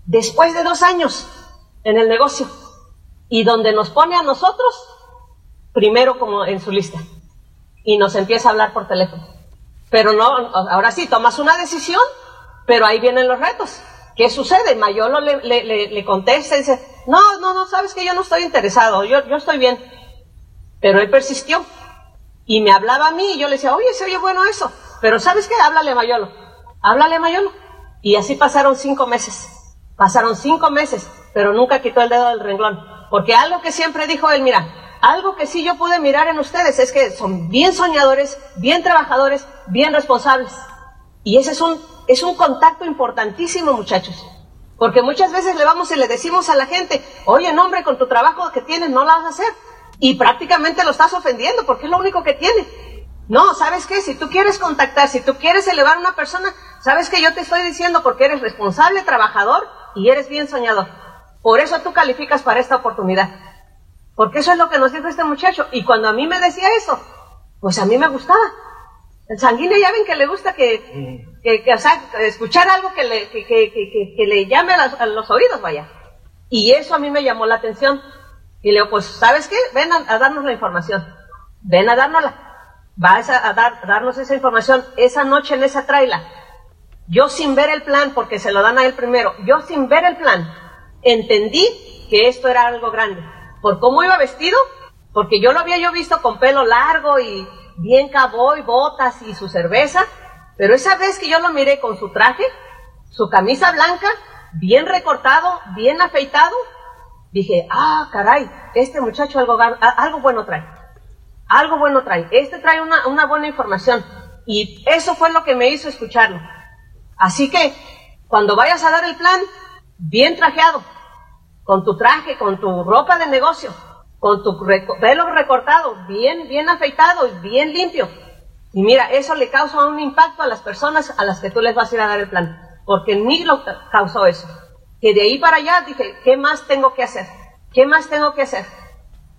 Después de dos años en el negocio. Y donde nos pone a nosotros, primero como en su lista. Y nos empieza a hablar por teléfono. Pero no, ahora sí, tomas una decisión, pero ahí vienen los retos. ¿Qué sucede? Mayolo le, le, contesta y dice, no, no, no, sabes que yo no estoy interesado, yo, yo estoy bien. Pero él persistió. Y me hablaba a mí y yo le decía, oye, se oye bueno eso. Pero ¿sabes qué? Háblale a Mayolo. Háblale Mayolo. Y así pasaron cinco meses. Pasaron cinco meses, pero nunca quitó el dedo del renglón. Porque algo que siempre dijo él, mira, algo que sí yo pude mirar en ustedes es que son bien soñadores, bien trabajadores, bien responsables. Y ese es un, es un contacto importantísimo, muchachos. Porque muchas veces le vamos y le decimos a la gente, oye, hombre, con tu trabajo que tienes no lo vas a hacer. Y prácticamente lo estás ofendiendo porque es lo único que tiene. No, ¿sabes qué? Si tú quieres contactar, si tú quieres elevar a una persona, ¿sabes qué? Yo te estoy diciendo porque eres responsable, trabajador y eres bien soñador. Por eso tú calificas para esta oportunidad. Porque eso es lo que nos dijo este muchacho. Y cuando a mí me decía eso, pues a mí me gustaba. El sanguíneo ya ven que le gusta que, que, o sea, escuchar algo que le, que, que le llame a los, oídos, vaya. Y eso a mí me llamó la atención. Y le digo, pues, ¿sabes qué? Ven a, darnos la información. Ven a dárnosla. Vas a, dar, darnos esa información esa noche en esa traila. Yo sin ver el plan, porque se lo dan a él primero, yo sin ver el plan, entendí que esto era algo grande. ¿Por cómo iba vestido? Porque yo lo había yo visto con pelo largo y bien y botas y su cerveza, pero esa vez que yo lo miré con su traje, su camisa blanca, bien recortado, bien afeitado, dije, ah, caray, este muchacho algo, algo bueno trae. Algo bueno trae. Este trae una, una buena información. Y eso fue lo que me hizo escucharlo. Así que, cuando vayas a dar el plan, bien trajeado, con tu traje, con tu ropa de negocio, con tu pelo recortado, bien, bien afeitado y bien limpio. Y mira, eso le causa un impacto a las personas a las que tú les vas a ir a dar el plan. Porque en lo causó eso. Que de ahí para allá dije, ¿qué más tengo que hacer? ¿Qué más tengo que hacer?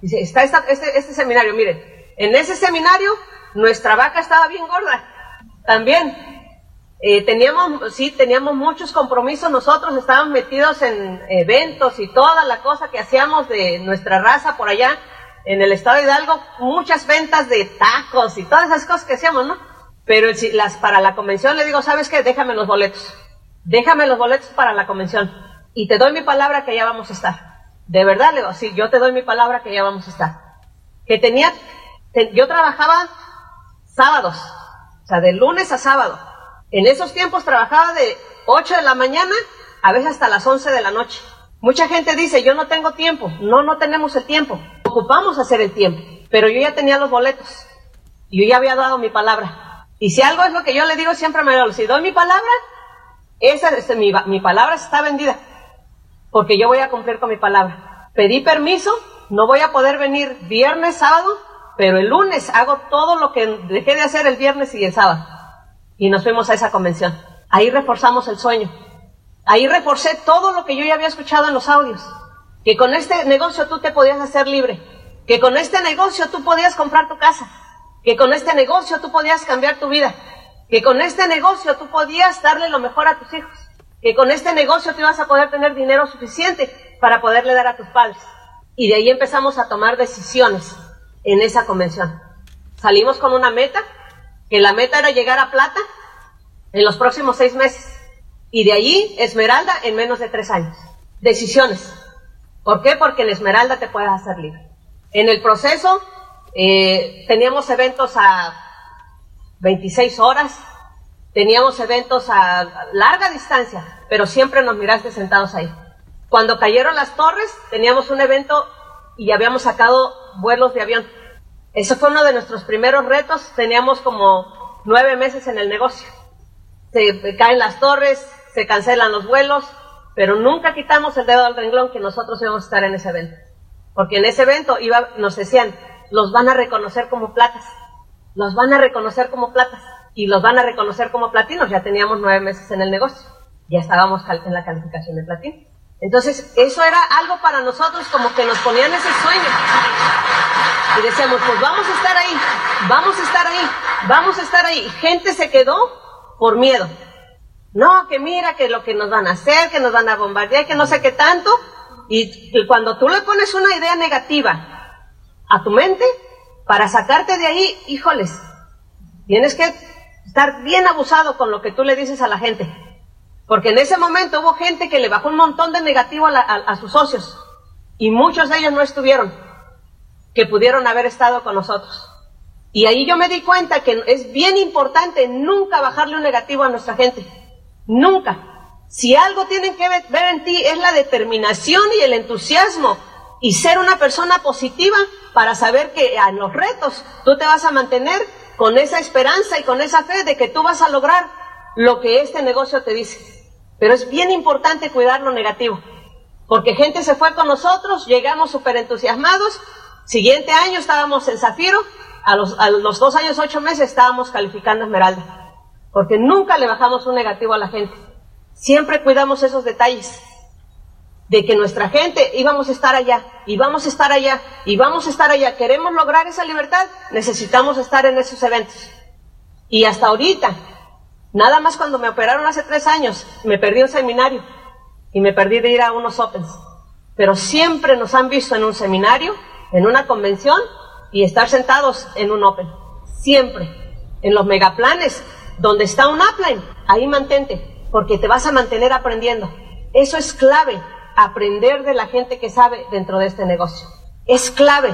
Dice, está este, este seminario, miren, en ese seminario nuestra vaca estaba bien gorda. También eh, teníamos, sí, teníamos muchos compromisos, nosotros estábamos metidos en eventos y toda la cosa que hacíamos de nuestra raza por allá en el estado de Hidalgo, muchas ventas de tacos y todas esas cosas que hacíamos, ¿no? Pero las, para la convención le digo, ¿sabes qué? Déjame los boletos, déjame los boletos para la convención y te doy mi palabra que ya vamos a estar. De verdad, le digo, sí, yo te doy mi palabra que ya vamos a estar. Que tenía, yo trabajaba sábados, o sea, de lunes a sábado en esos tiempos trabajaba de 8 de la mañana a veces hasta las 11 de la noche. Mucha gente dice, yo no tengo tiempo. No, no tenemos el tiempo. Ocupamos hacer el tiempo. Pero yo ya tenía los boletos. Yo ya había dado mi palabra. Y si algo es lo que yo le digo siempre a Mario, si doy mi palabra, esa, es mi, mi palabra está vendida. Porque yo voy a cumplir con mi palabra. Pedí permiso, no voy a poder venir viernes, sábado, pero el lunes hago todo lo que dejé de hacer el viernes y el sábado y nos fuimos a esa convención. Ahí reforzamos el sueño. Ahí reforcé todo lo que yo ya había escuchado en los audios. Que con este negocio tú te podías hacer libre. Que con este negocio tú podías comprar tu casa. Que con este negocio tú podías cambiar tu vida. Que con este negocio tú podías darle lo mejor a tus hijos. Que con este negocio tú ibas a poder tener dinero suficiente para poderle dar a tus padres. Y de ahí empezamos a tomar decisiones en esa convención. Salimos con una meta que la meta era llegar a plata en los próximos seis meses y de allí esmeralda en menos de tres años. Decisiones. ¿Por qué? Porque en esmeralda te puedes hacer libre. En el proceso eh, teníamos eventos a 26 horas, teníamos eventos a larga distancia, pero siempre nos miraste sentados ahí. Cuando cayeron las torres, teníamos un evento y habíamos sacado vuelos de avión. Ese fue uno de nuestros primeros retos. Teníamos como nueve meses en el negocio. Se caen las torres, se cancelan los vuelos, pero nunca quitamos el dedo al renglón que nosotros íbamos a estar en ese evento. Porque en ese evento iba, nos decían, los van a reconocer como platas. Los van a reconocer como platas. y los van a reconocer como platinos. Ya teníamos nueve meses en el negocio, ya estábamos en la calificación de platino. Entonces, eso era algo para nosotros como que nos ponían ese sueño. Y decíamos, pues vamos a estar ahí, vamos a estar ahí, vamos a estar ahí. Gente se quedó por miedo. No, que mira, que lo que nos van a hacer, que nos van a bombardear, que no sé qué tanto. Y cuando tú le pones una idea negativa a tu mente, para sacarte de ahí, híjoles, tienes que estar bien abusado con lo que tú le dices a la gente. Porque en ese momento hubo gente que le bajó un montón de negativo a, sus socios. Y muchos de ellos no estuvieron, que pudieron haber estado con nosotros. Y ahí yo me di cuenta que es bien importante nunca bajarle un negativo a nuestra gente. Nunca. Si algo tienen que ver en ti es la determinación y el entusiasmo y ser una persona positiva para saber que en los retos tú te vas a mantener con esa esperanza y con esa fe de que tú vas a lograr lo que este negocio te dice. Pero es bien importante cuidar lo negativo, porque gente se fue con nosotros, llegamos súper entusiasmados, siguiente año estábamos en Zafiro, a los, a los dos años, ocho meses estábamos calificando Esmeralda, porque nunca le bajamos un negativo a la gente. Siempre cuidamos esos detalles de que nuestra gente íbamos a estar allá, y vamos a estar allá, y vamos a estar allá. Queremos lograr esa libertad, necesitamos estar en esos eventos. Y hasta ahorita, Nada más cuando me operaron hace tres años, me perdí un seminario y me perdí de ir a unos Opens. Pero siempre nos han visto en un seminario, en una convención y estar sentados en un Open. Siempre. En los megaplanes, donde está un upline, ahí mantente, porque te vas a mantener aprendiendo. Eso es clave, aprender de la gente que sabe dentro de este negocio. Es clave,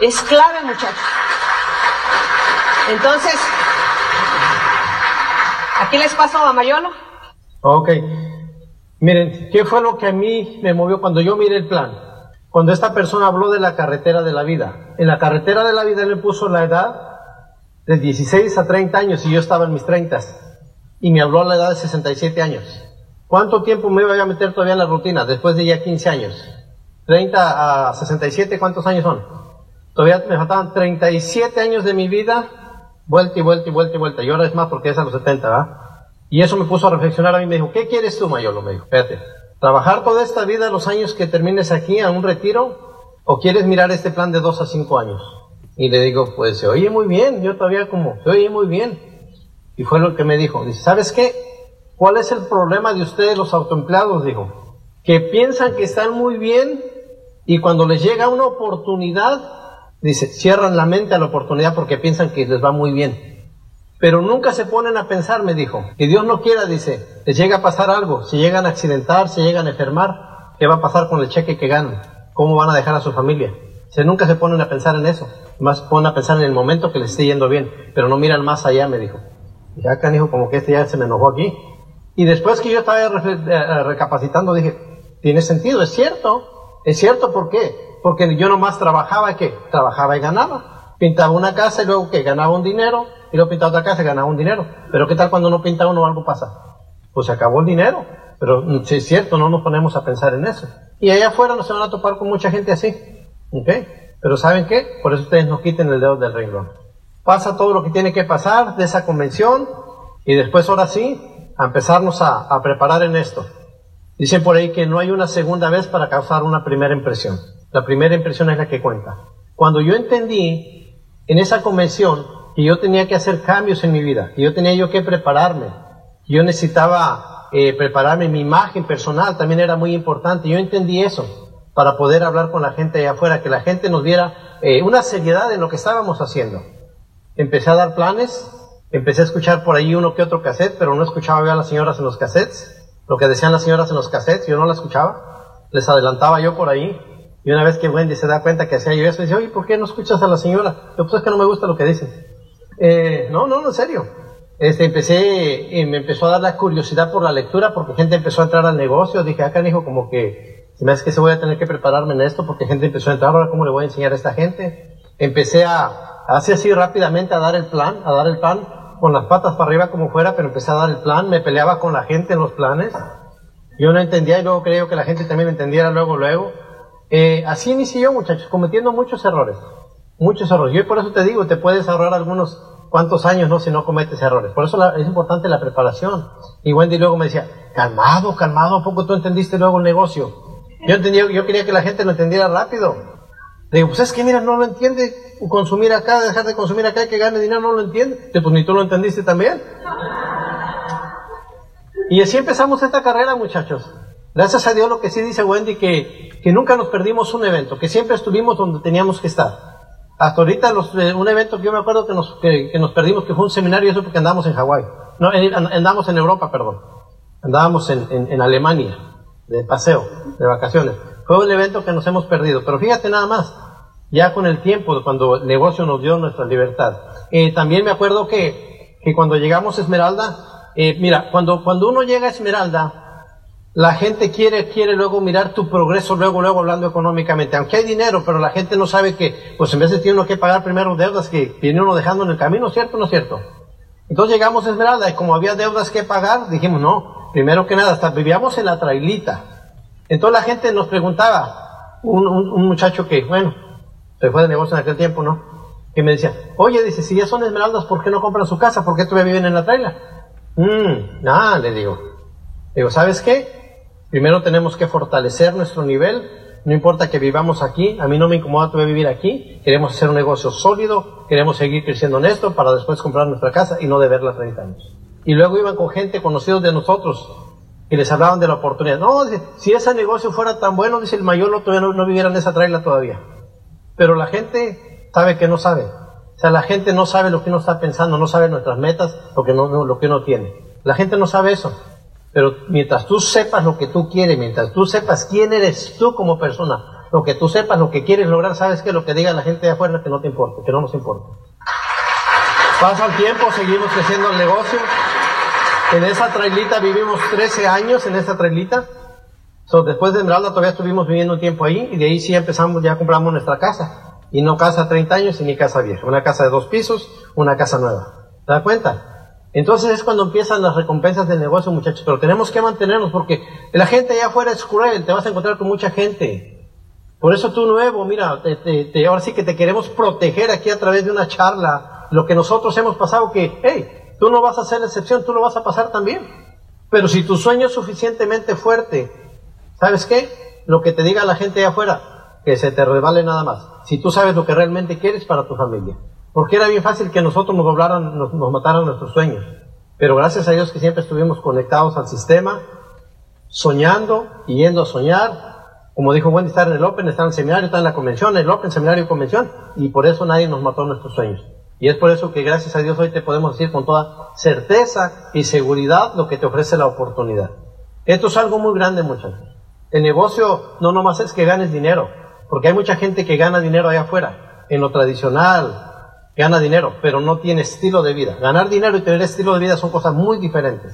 es clave muchachos. Entonces, ¿Aquí les paso a Mayolo? Ok. Miren, ¿qué fue lo que a mí me movió cuando yo miré el plan? Cuando esta persona habló de la carretera de la vida. En la carretera de la vida le puso la edad de 16 a 30 años y yo estaba en mis 30 y me habló a la edad de 67 años. ¿Cuánto tiempo me iba a meter todavía en la rutina después de ya 15 años? 30 a 67, ¿cuántos años son? Todavía me faltaban 37 años de mi vida vuelta y vuelta y vuelta y vuelta. Y ahora es más porque es a los 70, ¿verdad? Y eso me puso a reflexionar a mí. Me dijo, ¿qué quieres tú, Mayolo? Me dijo, espérate. ¿Trabajar toda esta vida, los años que termines aquí, a un retiro? ¿O quieres mirar este plan de dos a cinco años? Y le digo, pues se oye muy bien. Yo todavía como, se oye muy bien. Y fue lo que me dijo. Dice, ¿sabes qué? ¿Cuál es el problema de ustedes, los autoempleados? Dijo, que piensan que están muy bien y cuando les llega una oportunidad, Dice, cierran la mente a la oportunidad porque piensan que les va muy bien. Pero nunca se ponen a pensar, me dijo, que Dios no quiera, dice, les llega a pasar algo, si llegan a accidentar, si llegan a enfermar, ¿qué va a pasar con el cheque que ganan? ¿Cómo van a dejar a su familia? Se nunca se ponen a pensar en eso, más ponen a pensar en el momento que les esté yendo bien, pero no miran más allá, me dijo. Ya acá dijo como que este ya se me enojó aquí. Y después que yo estaba eh, recapacitando, dije, tiene sentido, es cierto, es cierto, ¿por qué? porque yo nomás trabajaba, que Trabajaba y ganaba. Pintaba una casa y luego que ganaba un dinero, y luego pintaba otra casa y un dinero. Pero ¿qué tal cuando uno pinta uno algo pasa? Pues se acabó el dinero. Pero mm, si es cierto, no nos ponemos a pensar en eso. Y allá afuera nos van a topar con mucha gente así. ¿Ok? Pero ¿saben qué? Por eso ustedes nos quiten el dedo del renglón. Pasa todo lo que tiene que pasar de esa convención y después ahora sí, a empezarnos a, a preparar en esto. Dicen por ahí que no hay una segunda vez para causar una primera impresión. La primera impresión es la que cuenta. Cuando yo entendí en esa convención que yo tenía que hacer cambios en mi vida, que yo tenía yo que prepararme, yo necesitaba eh, prepararme, mi imagen personal también era muy importante, yo entendí eso para poder hablar con la gente allá afuera, que la gente nos diera eh, una seriedad en lo que estábamos haciendo. Empecé a dar planes, empecé a escuchar por ahí uno que otro cassette, pero no escuchaba a las señoras en los cassettes, lo que decían las señoras en los cassettes, yo no la escuchaba, les adelantaba yo por ahí, y una vez que Wendy se da cuenta que hacía yo eso, dice, oye, ¿por qué no escuchas a la señora? Yo, pues es que no me gusta lo que dice. Eh, no, no, en serio. Este, empecé, y me empezó a dar la curiosidad por la lectura, porque gente empezó a entrar al negocio. Dije, acá, hijo, como que, se me hace que se voy a tener que prepararme en esto, porque gente empezó a entrar, ahora cómo le voy a enseñar a esta gente. Empecé a, así así rápidamente a dar el plan, a dar el plan, con las patas para arriba como fuera, pero empecé a dar el plan, me peleaba con la gente en los planes. Yo no entendía y luego creo que la gente también entendiera luego, luego. Eh, así inicié yo, muchachos, cometiendo muchos errores. Muchos errores. Yo por eso te digo, te puedes ahorrar algunos ¿Cuántos años no si no cometes errores? Por eso es importante la preparación. Y Wendy luego me decía, calmado, calmado, ¿a poco tú entendiste luego el negocio? Yo entendía, yo quería que la gente lo entendiera rápido. Le digo, pues es que mira, no lo entiende. Consumir acá, dejar de consumir acá, que gane dinero, no lo entiende. pues ni tú lo entendiste también. Y así empezamos esta carrera, muchachos. Gracias a Dios lo que sí dice Wendy, que, que nunca nos perdimos un evento, que siempre estuvimos donde teníamos que estar. Hasta ahorita los, eh, un evento que yo me acuerdo que nos, que, nos perdimos, que fue un seminario, eso porque andábamos en Hawái. No, andábamos en Europa, perdón. Andábamos en, en, en Alemania, de paseo, de vacaciones. Fue un evento que nos hemos perdido. Pero fíjate nada más, ya con el tiempo, cuando el negocio nos dio nuestra libertad. Eh, también me acuerdo que, que cuando llegamos a Esmeralda, eh, mira, cuando, cuando uno llega a Esmeralda, la gente quiere, quiere luego mirar tu progreso, luego, luego hablando económicamente. Aunque hay dinero, pero la gente no sabe que, pues en vez de tiene uno que pagar primero deudas que viene uno dejando en el camino, ¿cierto o no es cierto? Entonces llegamos a Esmeralda y como había deudas que pagar, dijimos, no, primero que nada, hasta vivíamos en la trailita. Entonces la gente nos preguntaba, un, un, muchacho que, bueno, se fue de negocio en aquel tiempo, ¿no? Que me decía, oye, dice, si ya son esmeraldas, ¿por qué no compran su casa? ¿Por qué todavía viven en la traila? Mmm, nada, le digo. Digo, ¿sabes qué? Primero tenemos que fortalecer nuestro nivel. No importa que vivamos aquí, a mí no me incomoda todavía vivir aquí. Queremos hacer un negocio sólido, queremos seguir creciendo en esto para después comprar nuestra casa y no deberla 30 años. Y luego iban con gente conocidos de nosotros y les hablaban de la oportunidad. No, si ese negocio fuera tan bueno, dice el mayor, todavía no, no viviera en esa traila todavía. Pero la gente sabe que no sabe. O sea, la gente no sabe lo que uno está pensando, no sabe nuestras metas, lo que, no, lo que uno tiene. La gente no sabe eso. Pero mientras tú sepas lo que tú quieres, mientras tú sepas quién eres tú como persona, lo que tú sepas, lo que quieres lograr, sabes que lo que diga la gente de afuera que no te importa, que no nos importa. Pasa el tiempo, seguimos creciendo el negocio. En esa trailita vivimos 13 años, en esa trailita. después de Esmeralda todavía estuvimos viviendo un tiempo ahí y de ahí sí empezamos, ya compramos nuestra casa. Y no casa 30 años y ni casa vieja. Una casa de dos pisos, una casa nueva. ¿Te das cuenta? Entonces es cuando empiezan las recompensas del negocio, muchachos. Pero tenemos que mantenernos porque la gente allá afuera es cruel, te vas a encontrar con mucha gente. Por eso tú nuevo, mira, te, ahora sí que te queremos proteger aquí a través de una charla. Lo que nosotros hemos pasado, que, hey, tú no vas a ser la excepción, tú lo vas a pasar también. Pero si tu sueño es suficientemente fuerte, ¿sabes qué? Lo que te diga la gente allá afuera, que se te revale nada más. Si tú sabes lo que realmente quieres para tu familia. Porque era bien fácil que nosotros nos doblaran, nos, mataran nuestros sueños. Pero gracias a Dios que siempre estuvimos conectados al sistema, soñando y yendo a soñar. Como dijo Wendy, estar en el Open, estar en el seminario, estar en la convención, el Open, seminario y convención. Y por eso nadie nos mató nuestros sueños. Y es por eso que gracias a Dios hoy te podemos decir con toda certeza y seguridad lo que te ofrece la oportunidad. Esto es algo muy grande, muchachos. El negocio no nomás es que ganes dinero, porque hay mucha gente que gana dinero allá afuera, en lo tradicional, gana dinero, pero no tiene estilo de vida. Ganar dinero y tener estilo de vida son cosas muy diferentes.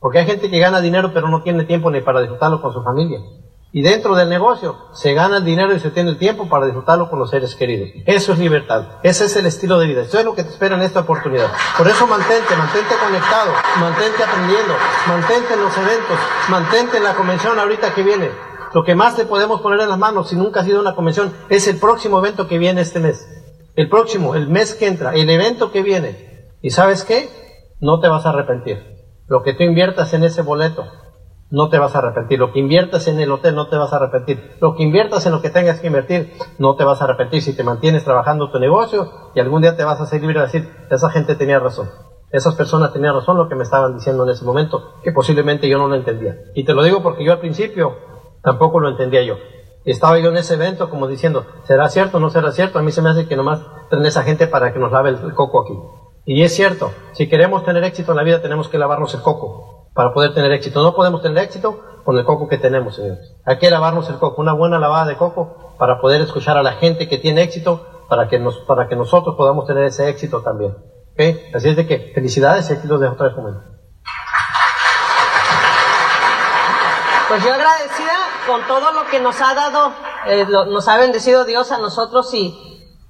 Porque hay gente que gana dinero pero no tiene tiempo ni para disfrutarlo con su familia. Y dentro del negocio se gana el dinero y se tiene el tiempo para disfrutarlo con los seres queridos. Eso es libertad. Ese es el estilo de vida. Eso es lo que te espera en esta oportunidad. Por eso mantente, mantente conectado, mantente aprendiendo, mantente en los eventos, mantente en la convención ahorita que viene. Lo que más te podemos poner en las manos si nunca ha sido una convención es el próximo evento que viene este mes el próximo, el mes que entra, el evento que viene. ¿Y sabes qué? No te vas a arrepentir. Lo que tú inviertas en ese boleto, no te vas a arrepentir. Lo que inviertas en el hotel, no te vas a arrepentir. Lo que inviertas en lo que tengas que invertir, no te vas a arrepentir si te mantienes trabajando tu negocio y algún día te vas a hacer libre de decir, esa gente tenía razón. Esas personas tenían razón lo que me estaban diciendo en ese momento, que posiblemente yo no lo entendía. Y te lo digo porque yo al principio tampoco lo entendía yo estaba yo en ese evento como diciendo, ¿será cierto o no será cierto? A mí se me hace que nomás traen esa gente para que nos lave el, coco aquí. Y es cierto, si queremos tener éxito en la vida tenemos que lavarnos el coco para poder tener éxito. No podemos tener éxito con el coco que tenemos, señores. Hay que lavarnos el coco, una buena lavada de coco para poder escuchar a la gente que tiene éxito, para que, nos, para que nosotros podamos tener ese éxito también. ¿Okay? Así es de que felicidades y los dejo otra vez Pues yo agradecida con todo lo que nos ha dado, eh, nos ha bendecido Dios a nosotros y,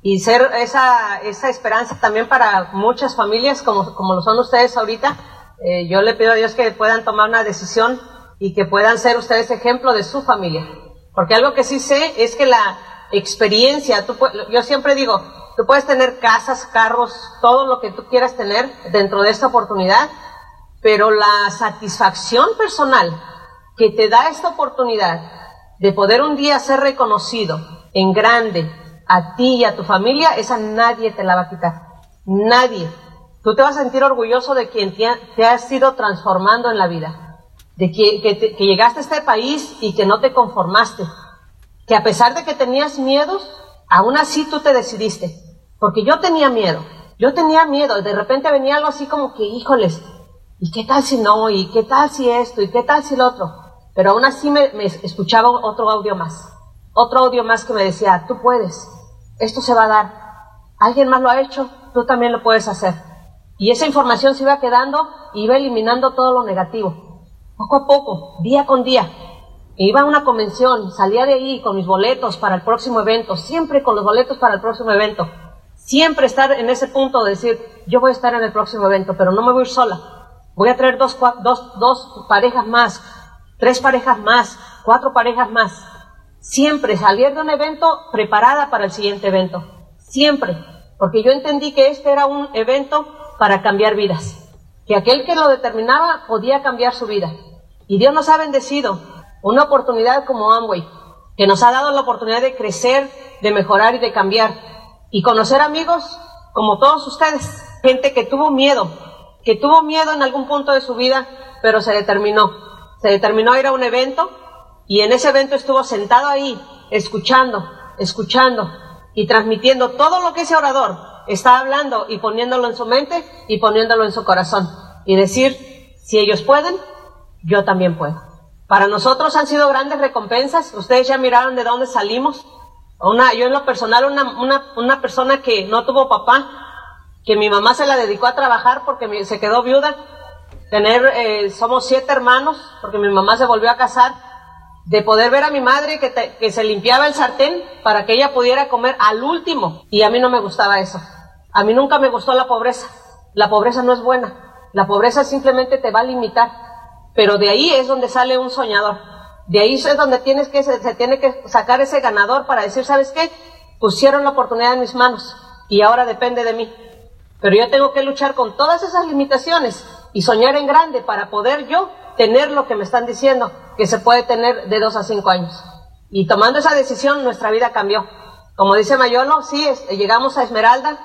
y ser esa, esa esperanza también para muchas familias como, como lo son ustedes ahorita. Eh, yo le pido a Dios que puedan tomar una decisión y que puedan ser ustedes ejemplo de su familia. Porque algo que sí sé es que la experiencia, yo siempre digo, tú puedes tener casas, carros, todo lo que tú quieras tener dentro de esta oportunidad, pero la satisfacción personal que te da esta oportunidad de poder un día ser reconocido en grande a ti y a tu familia, esa nadie te la va a quitar. Nadie. Tú te vas a sentir orgulloso de quien te, ha, has ido transformando en la vida. De que, que llegaste a este país y que no te conformaste. Que a pesar de que tenías miedos, aún así tú te decidiste. Porque yo tenía miedo. Yo tenía miedo. De repente venía algo así como que, híjoles, ¿y qué tal si no? ¿Y qué tal si esto? ¿Y qué tal si lo otro? Pero aún así me, escuchaba otro audio más, otro audio más que me decía, tú puedes, esto se va a dar, alguien más lo ha hecho, tú también lo puedes hacer. Y esa información se iba quedando y iba eliminando todo lo negativo, poco a poco, día con día. iba a una convención, salía de ahí con mis boletos para el próximo evento, siempre con los boletos para el próximo evento. Siempre estar en ese punto de decir, yo voy a estar en el próximo evento, pero no me voy a ir sola. Voy a traer dos, dos, dos parejas más, tres parejas más, cuatro parejas más. Siempre salir de un evento preparada para el siguiente evento. Siempre. Porque yo entendí que este era un evento para cambiar vidas. Que aquel que lo determinaba podía cambiar su vida. Y Dios nos ha bendecido una oportunidad como Amway, que nos ha dado la oportunidad de crecer, de mejorar y de cambiar. Y conocer amigos como todos ustedes. Gente que tuvo miedo, que tuvo miedo en algún punto de su vida, pero se determinó se determinó ir a un evento y en ese evento estuvo sentado ahí, escuchando, escuchando y transmitiendo todo lo que ese orador está hablando y poniéndolo en su mente y poniéndolo en su corazón. Y decir, si ellos pueden, yo también puedo. Para nosotros han sido grandes recompensas. Ustedes ya miraron de dónde salimos. Una, yo en lo personal, una, una, una persona que no tuvo papá, que mi mamá se la dedicó a trabajar porque se quedó viuda tener, eh, somos siete hermanos, porque mi mamá se volvió a casar, de poder ver a mi madre que, que se limpiaba el sartén para que ella pudiera comer al último. Y a mí no me gustaba eso. A mí nunca me gustó la pobreza. La pobreza no es buena. La pobreza simplemente te va a limitar. Pero de ahí es donde sale un soñador. De ahí es donde tienes que, se, se tiene que sacar ese ganador para decir, ¿sabes qué? Pusieron la oportunidad en mis manos y ahora depende de mí. Pero yo tengo que luchar con todas esas limitaciones y soñar en grande para poder yo tener lo que me están diciendo, que se puede tener de dos a cinco años. Y tomando esa decisión, nuestra vida cambió. Como dice Mayolo, sí, llegamos a Esmeralda,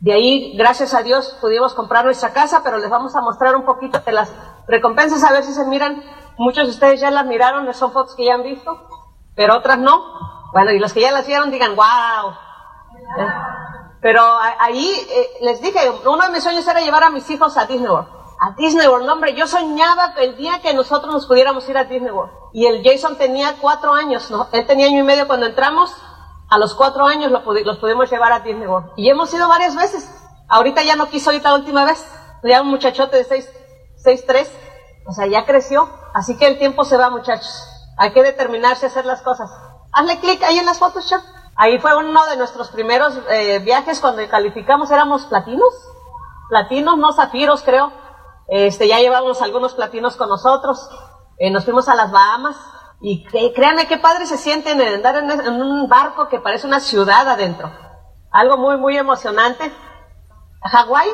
de ahí, gracias a Dios, pudimos comprar nuestra casa, pero les vamos a mostrar un poquito de las recompensas, a ver si se miran. Muchos de ustedes ya las miraron, son fotos que ya han visto, pero otras no. Bueno, y los que ya las vieron digan, wow. ¿Eh? Pero ahí eh, les dije, uno de mis sueños era llevar a mis hijos a Disney World a Disney World. No, hombre, yo soñaba el día que nosotros nos pudiéramos ir a Disney World. Y el Jason tenía cuatro años, ¿no? Él tenía año y medio cuando entramos. A los cuatro años los pudimos llevar a Disney World. Y hemos ido varias veces. Ahorita ya no quiso ir la última vez. Ya un muchachote de seis, seis, tres. O sea, ya creció. Así que el tiempo se va, muchachos. Hay que determinarse a hacer las cosas. Hazle clic ahí en las fotos, chat. Ahí fue uno de nuestros primeros eh, viajes cuando calificamos, éramos platinos. Platinos, no zafiros, creo. Este, ya llevamos algunos platinos con nosotros. Eh, nos fuimos a las Bahamas. Y créanme qué padre se sienten en andar en, un barco que parece una ciudad adentro. Algo muy, muy emocionante. Hawái,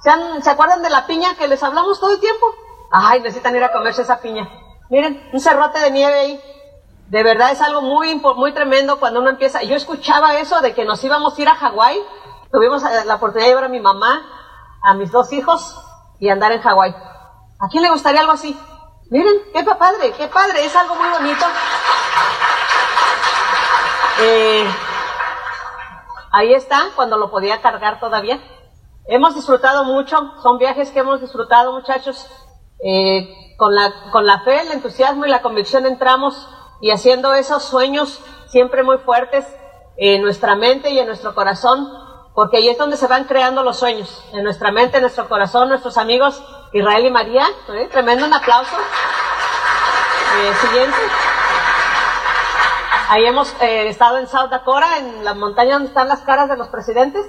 ¿se, ¿se acuerdan de la piña que les hablamos todo el tiempo? Ay, necesitan ir a comerse esa piña. Miren, un cerrote de nieve ahí. De verdad es algo muy, muy tremendo cuando uno empieza. Yo escuchaba eso de que nos íbamos a ir a Hawái. Tuvimos eh, la oportunidad de llevar a mi mamá, a mis dos hijos, y andar en Hawái. ¿A quién le gustaría algo así? Miren, qué padre, qué padre, es algo muy bonito. Eh, ahí está, cuando lo podía cargar todavía. Hemos disfrutado mucho, son viajes que hemos disfrutado muchachos. Eh, con, la, con la fe, el entusiasmo y la convicción entramos y haciendo esos sueños siempre muy fuertes en nuestra mente y en nuestro corazón, porque ahí es donde se van creando los sueños, en nuestra mente, en nuestro corazón, nuestros amigos Israel y María, ¿eh? tremendo un aplauso. Eh, siguiente. Ahí hemos eh, estado en South Dakota, en la montaña donde están las caras de los presidentes.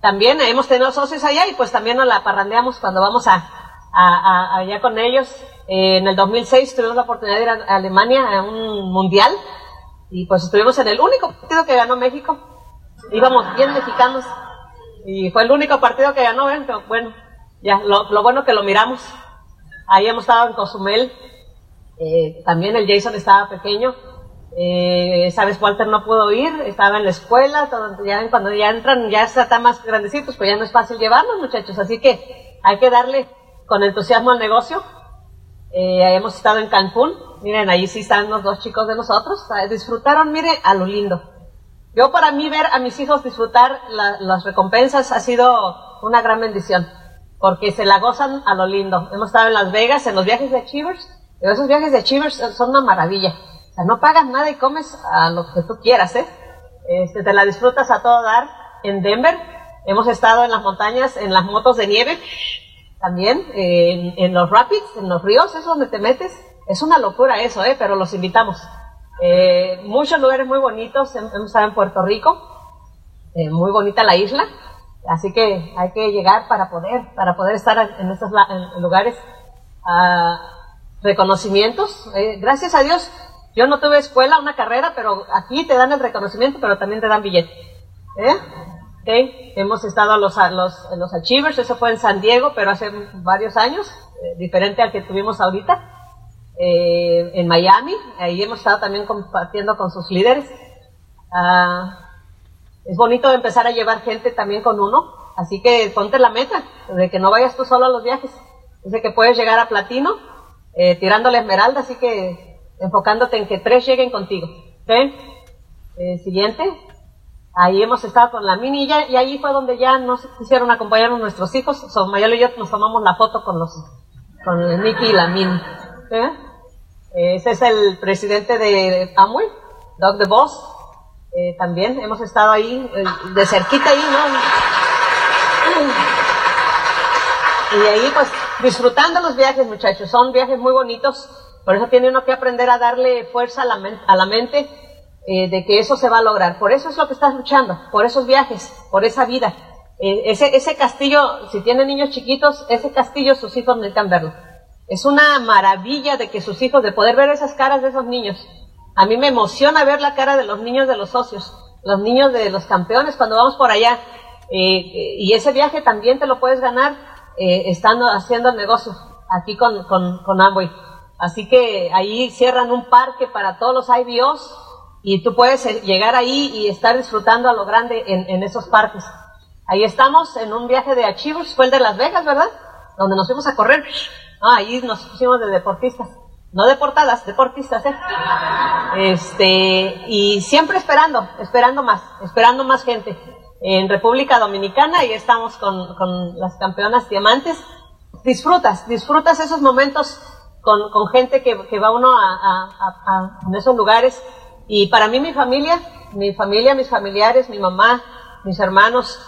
También hemos tenido socios allá y pues también nos la parrandeamos cuando vamos a, allá con ellos. en el 2006 tuvimos la oportunidad de ir a Alemania a un mundial y pues estuvimos en el único partido que ganó México, íbamos bien mexicanos y fue el único partido que ganó, ¿eh? bueno, ya, lo, lo, bueno que lo miramos. Ahí hemos estado en Cozumel, eh, también el Jason estaba pequeño, eh, sabes, Walter no pudo ir, estaba en la escuela, ya, cuando ya entran, ya están más grandecitos, pues ya no es fácil llevarlos, muchachos, así que hay que darle con entusiasmo al negocio. Eh, hemos estado en Cancún, miren, ahí sí están los dos chicos de nosotros, disfrutaron, mire, a lo lindo. Yo para mí ver a mis hijos disfrutar las recompensas ha sido una gran bendición, porque se la gozan a lo lindo. Hemos estado en Las Vegas, en los viajes de Achievers, y esos viajes de Achievers son una maravilla. O sea, no pagas nada y comes a lo que tú quieras, ¿eh? Este, te la disfrutas a todo dar. En Denver hemos estado en las montañas, en las motos de nieve, también, en, en los rapids, en los ríos, es donde te metes. Es una locura eso, ¿eh? Pero los invitamos. Eh, muchos lugares muy bonitos, estado en Puerto Rico, eh, muy bonita la isla, así que hay que llegar para poder, para poder estar en estos lugares. Ah, reconocimientos, eh, gracias a Dios, yo no tuve escuela, una carrera, pero aquí te dan el reconocimiento, pero también te dan billete. Hemos estado a los, los, los Achievers, eso fue en San Diego, pero hace varios años, diferente al que tuvimos ahorita eh, en Miami, ahí hemos estado también compartiendo con sus líderes. Ah, es bonito empezar a llevar gente también con uno, así que ponte la meta de que no vayas tú solo a los viajes, de que puedes llegar a platino eh, tirando la esmeralda, así que enfocándote en que tres lleguen contigo. Eh, siguiente. Ahí hemos estado con la mini y, y ahí fue donde ya nos quisieron acompañarnos nuestros hijos. So, Mayalo y yo nos tomamos la foto con los con Nicky y la mini. Ese es el presidente de Amway, Doug DeVos. Eh, también hemos estado ahí, eh, de cerquita ahí, ¿no? Y ahí, pues, disfrutando los viajes, muchachos. Son viajes muy bonitos. Por eso tiene uno que aprender a darle fuerza a la, a la mente eh, de que eso se va a lograr. Por eso es lo que estás luchando, por esos viajes, por esa vida. Eh, ese, ese castillo, si tiene niños chiquitos, ese castillo sus hijos necesitan verlo. Es una maravilla de que sus hijos, de poder ver esas caras de esos niños. A mí me emociona ver la cara de los niños de los socios, los niños de los campeones cuando vamos por allá. Eh, y ese viaje también te lo puedes ganar eh, estando haciendo el negocio aquí con, con, Amway. Así que ahí cierran un parque para todos los IBOs y tú puedes eh, llegar ahí y estar disfrutando a lo grande en, en esos parques. Ahí estamos en un viaje de Achievers, fue el de Las Vegas, ¿verdad? Donde nos fuimos a correr Ah, ahí nos pusimos de deportistas. No deportadas, deportistas, ¿eh? Este, y siempre esperando, esperando más, esperando más gente. En República Dominicana y estamos con, con las campeonas diamantes. Disfrutas, disfrutas esos momentos con, con gente que, que, va uno a, a, a, a, esos lugares. Y para mí mi familia, mi familia, mis familiares, mi mamá, mis hermanos,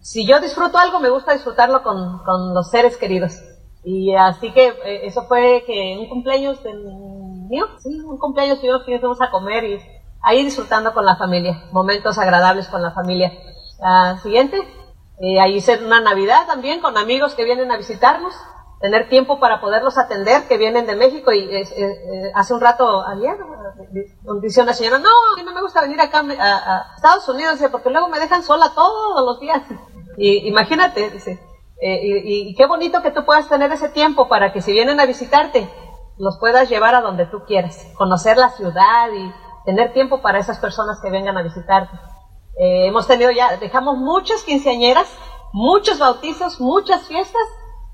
si yo disfruto algo, me gusta disfrutarlo con, con los seres queridos. Y así que eh, eso fue que un cumpleaños de mío, sí, un cumpleaños mío, fuimos a comer y ahí disfrutando con la familia, momentos agradables con la familia. Uh, siguiente, eh, ahí ser una Navidad también con amigos que vienen a visitarnos, tener tiempo para poderlos atender, que vienen de México y eh, eh hace un rato ayer dice una señora, no, a mí no me gusta venir acá a, a Estados Unidos porque luego me dejan sola todos los días. Y imagínate, dice, eh, y, qué bonito que tú puedas tener ese tiempo para que si vienen a visitarte, los puedas llevar a donde tú quieras, conocer la ciudad y tener tiempo para esas personas que vengan a visitarte. Eh, hemos tenido ya, dejamos muchas quinceañeras, muchos bautizos, muchas fiestas,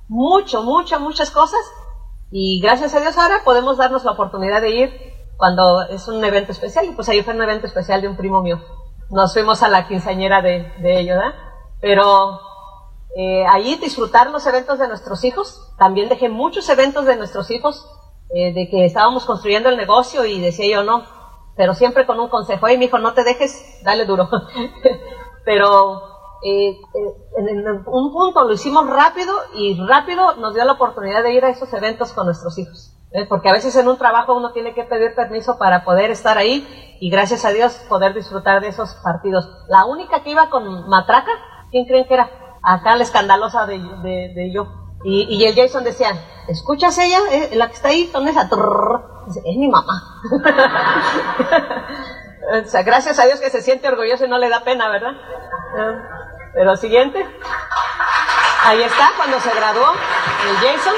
mucho, muchas, muchas cosas. Y gracias a Dios ahora podemos darnos la oportunidad de ir cuando es un evento especial. Y pues ahí fue un evento especial de un primo mío. Nos fuimos a la quinceañera de, de ellos, ¿verdad? Pero eh, allí disfrutar los eventos de nuestros hijos. También dejé muchos eventos de nuestros hijos, eh, de que estábamos construyendo el negocio y decía yo no, pero siempre con un consejo, hey, mi hijo, no te dejes, dale duro. pero eh, eh, en, un punto lo hicimos rápido y rápido nos dio la oportunidad de ir a esos eventos con nuestros hijos. ¿eh? Porque a veces en un trabajo uno tiene que pedir permiso para poder estar ahí y gracias a Dios poder disfrutar de esos partidos. La única que iba con matraca, ¿quién creen que era? Acá la escandalosa de, yo. Y, y, el Jason decía, ¿escuchas ella? Eh, la que está ahí con esa... Dice, es mi mamá. O sea, gracias a Dios que se siente orgulloso y no le da pena, ¿verdad? Ah, Pero siguiente. Ahí está, cuando se graduó, el Jason.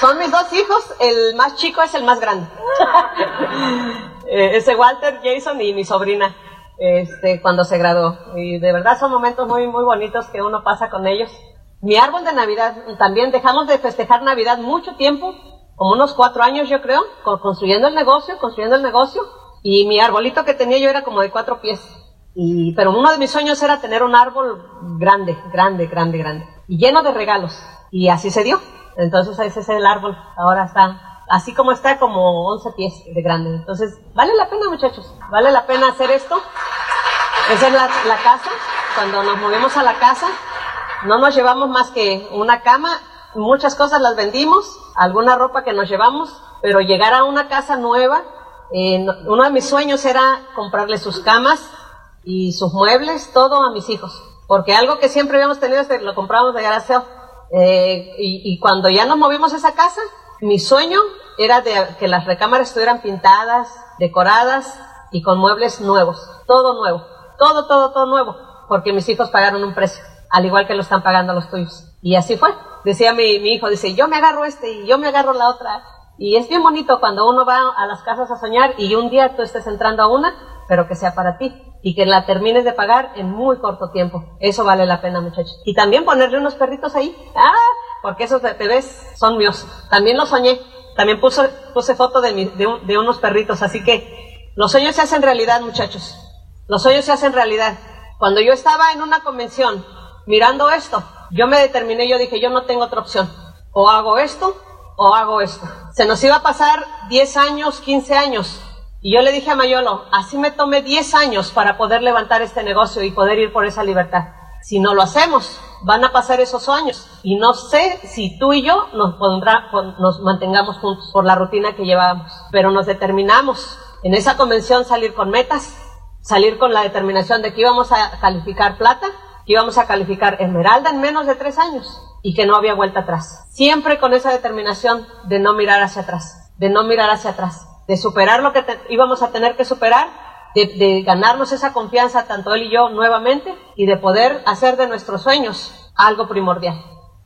Son mis dos hijos, el más chico es el más grande. Eh, ese Walter Jason y mi sobrina, este, cuando se graduó. Y de verdad son momentos muy, muy bonitos que uno pasa con ellos. Mi árbol de Navidad, también dejamos de festejar Navidad mucho tiempo, como unos cuatro años yo creo, co- construyendo el negocio, construyendo el negocio. Y mi arbolito que tenía yo era como de cuatro pies. Y, pero uno de mis sueños era tener un árbol grande, grande, grande, grande. Y lleno de regalos. Y así se dio. Entonces ese es el árbol. Ahora está así como está, como 11 pies de grande. Entonces, vale la pena muchachos. Vale la pena hacer esto. Esa es la, la casa. Cuando nos movemos a la casa, no nos llevamos más que una cama. Muchas cosas las vendimos. Alguna ropa que nos llevamos. Pero llegar a una casa nueva, eh, no- uno de mis sueños era comprarle sus camas y sus muebles, todo a mis hijos. Porque algo que siempre habíamos tenido es que lo compramos de garaseo. Eh, y, y cuando ya nos movimos a esa casa, mi sueño era de que las recámaras estuvieran pintadas, decoradas y con muebles nuevos. Todo nuevo. Todo, todo, todo nuevo. Porque mis hijos pagaron un precio, al igual que lo están pagando los tuyos. Y así fue. Decía mi, hijo, dice, yo me agarro este y yo me agarro la otra. Y es bien bonito cuando uno va a las casas a soñar y un día tú estés entrando a una, pero que sea para ti y que la termines de pagar en muy corto tiempo. Eso vale la pena, muchachos. Y también ponerle unos perritos ahí. Ah, porque esos bebés son míos. También los soñé. También puse, puse foto de, mi- de, de unos perritos. Así que los sueños se hacen realidad, muchachos. Los sueños se hacen realidad. Cuando yo estaba en una convención mirando esto, yo me determiné, yo dije, yo no tengo otra opción. O hago esto o hago esto. Se nos iba a pasar 10 años, 15 años. Y yo le dije a Mayolo, así me tomé 10 años para poder levantar este negocio y poder ir por esa libertad. Si no lo hacemos, van a pasar esos años. Y no sé si tú y yo nos, mantengamos juntos por la rutina que llevábamos. Pero nos determinamos en esa convención salir con metas, salir con la determinación de que íbamos a calificar plata, que íbamos a calificar esmeralda en menos de tres años y que no había vuelta atrás. Siempre con esa determinación de no mirar hacia atrás, de no mirar hacia atrás, de superar lo que te- íbamos a tener que superar, de, de ganarnos esa confianza tanto él y yo nuevamente y de poder hacer de nuestros sueños algo primordial.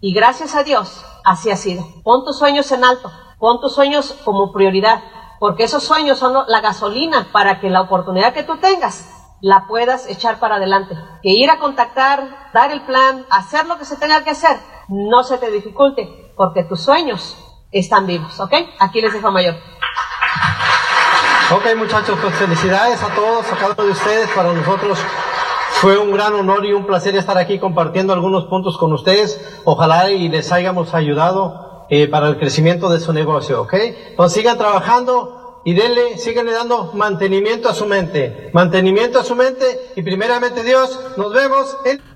Y gracias a Dios, así ha sido. Pon tus sueños en alto, pon tus sueños como prioridad, porque esos sueños son la gasolina para que la oportunidad que tú tengas la puedas echar para adelante. Que ir a contactar, dar el plan, hacer lo que se tenga que hacer, no se te dificulte, porque tus sueños están vivos, ¿ok? Aquí les dejo mayor. Ok muchachos, pues felicidades a todos, a cada uno de ustedes. Para nosotros fue un gran honor y un placer estar aquí compartiendo algunos puntos con ustedes. Ojalá y les hayamos ayudado eh, para el crecimiento de su negocio, ¿ok? Entonces sigan trabajando y denle, síganle dando mantenimiento a su mente. Mantenimiento a su mente y primeramente Dios, nos vemos en...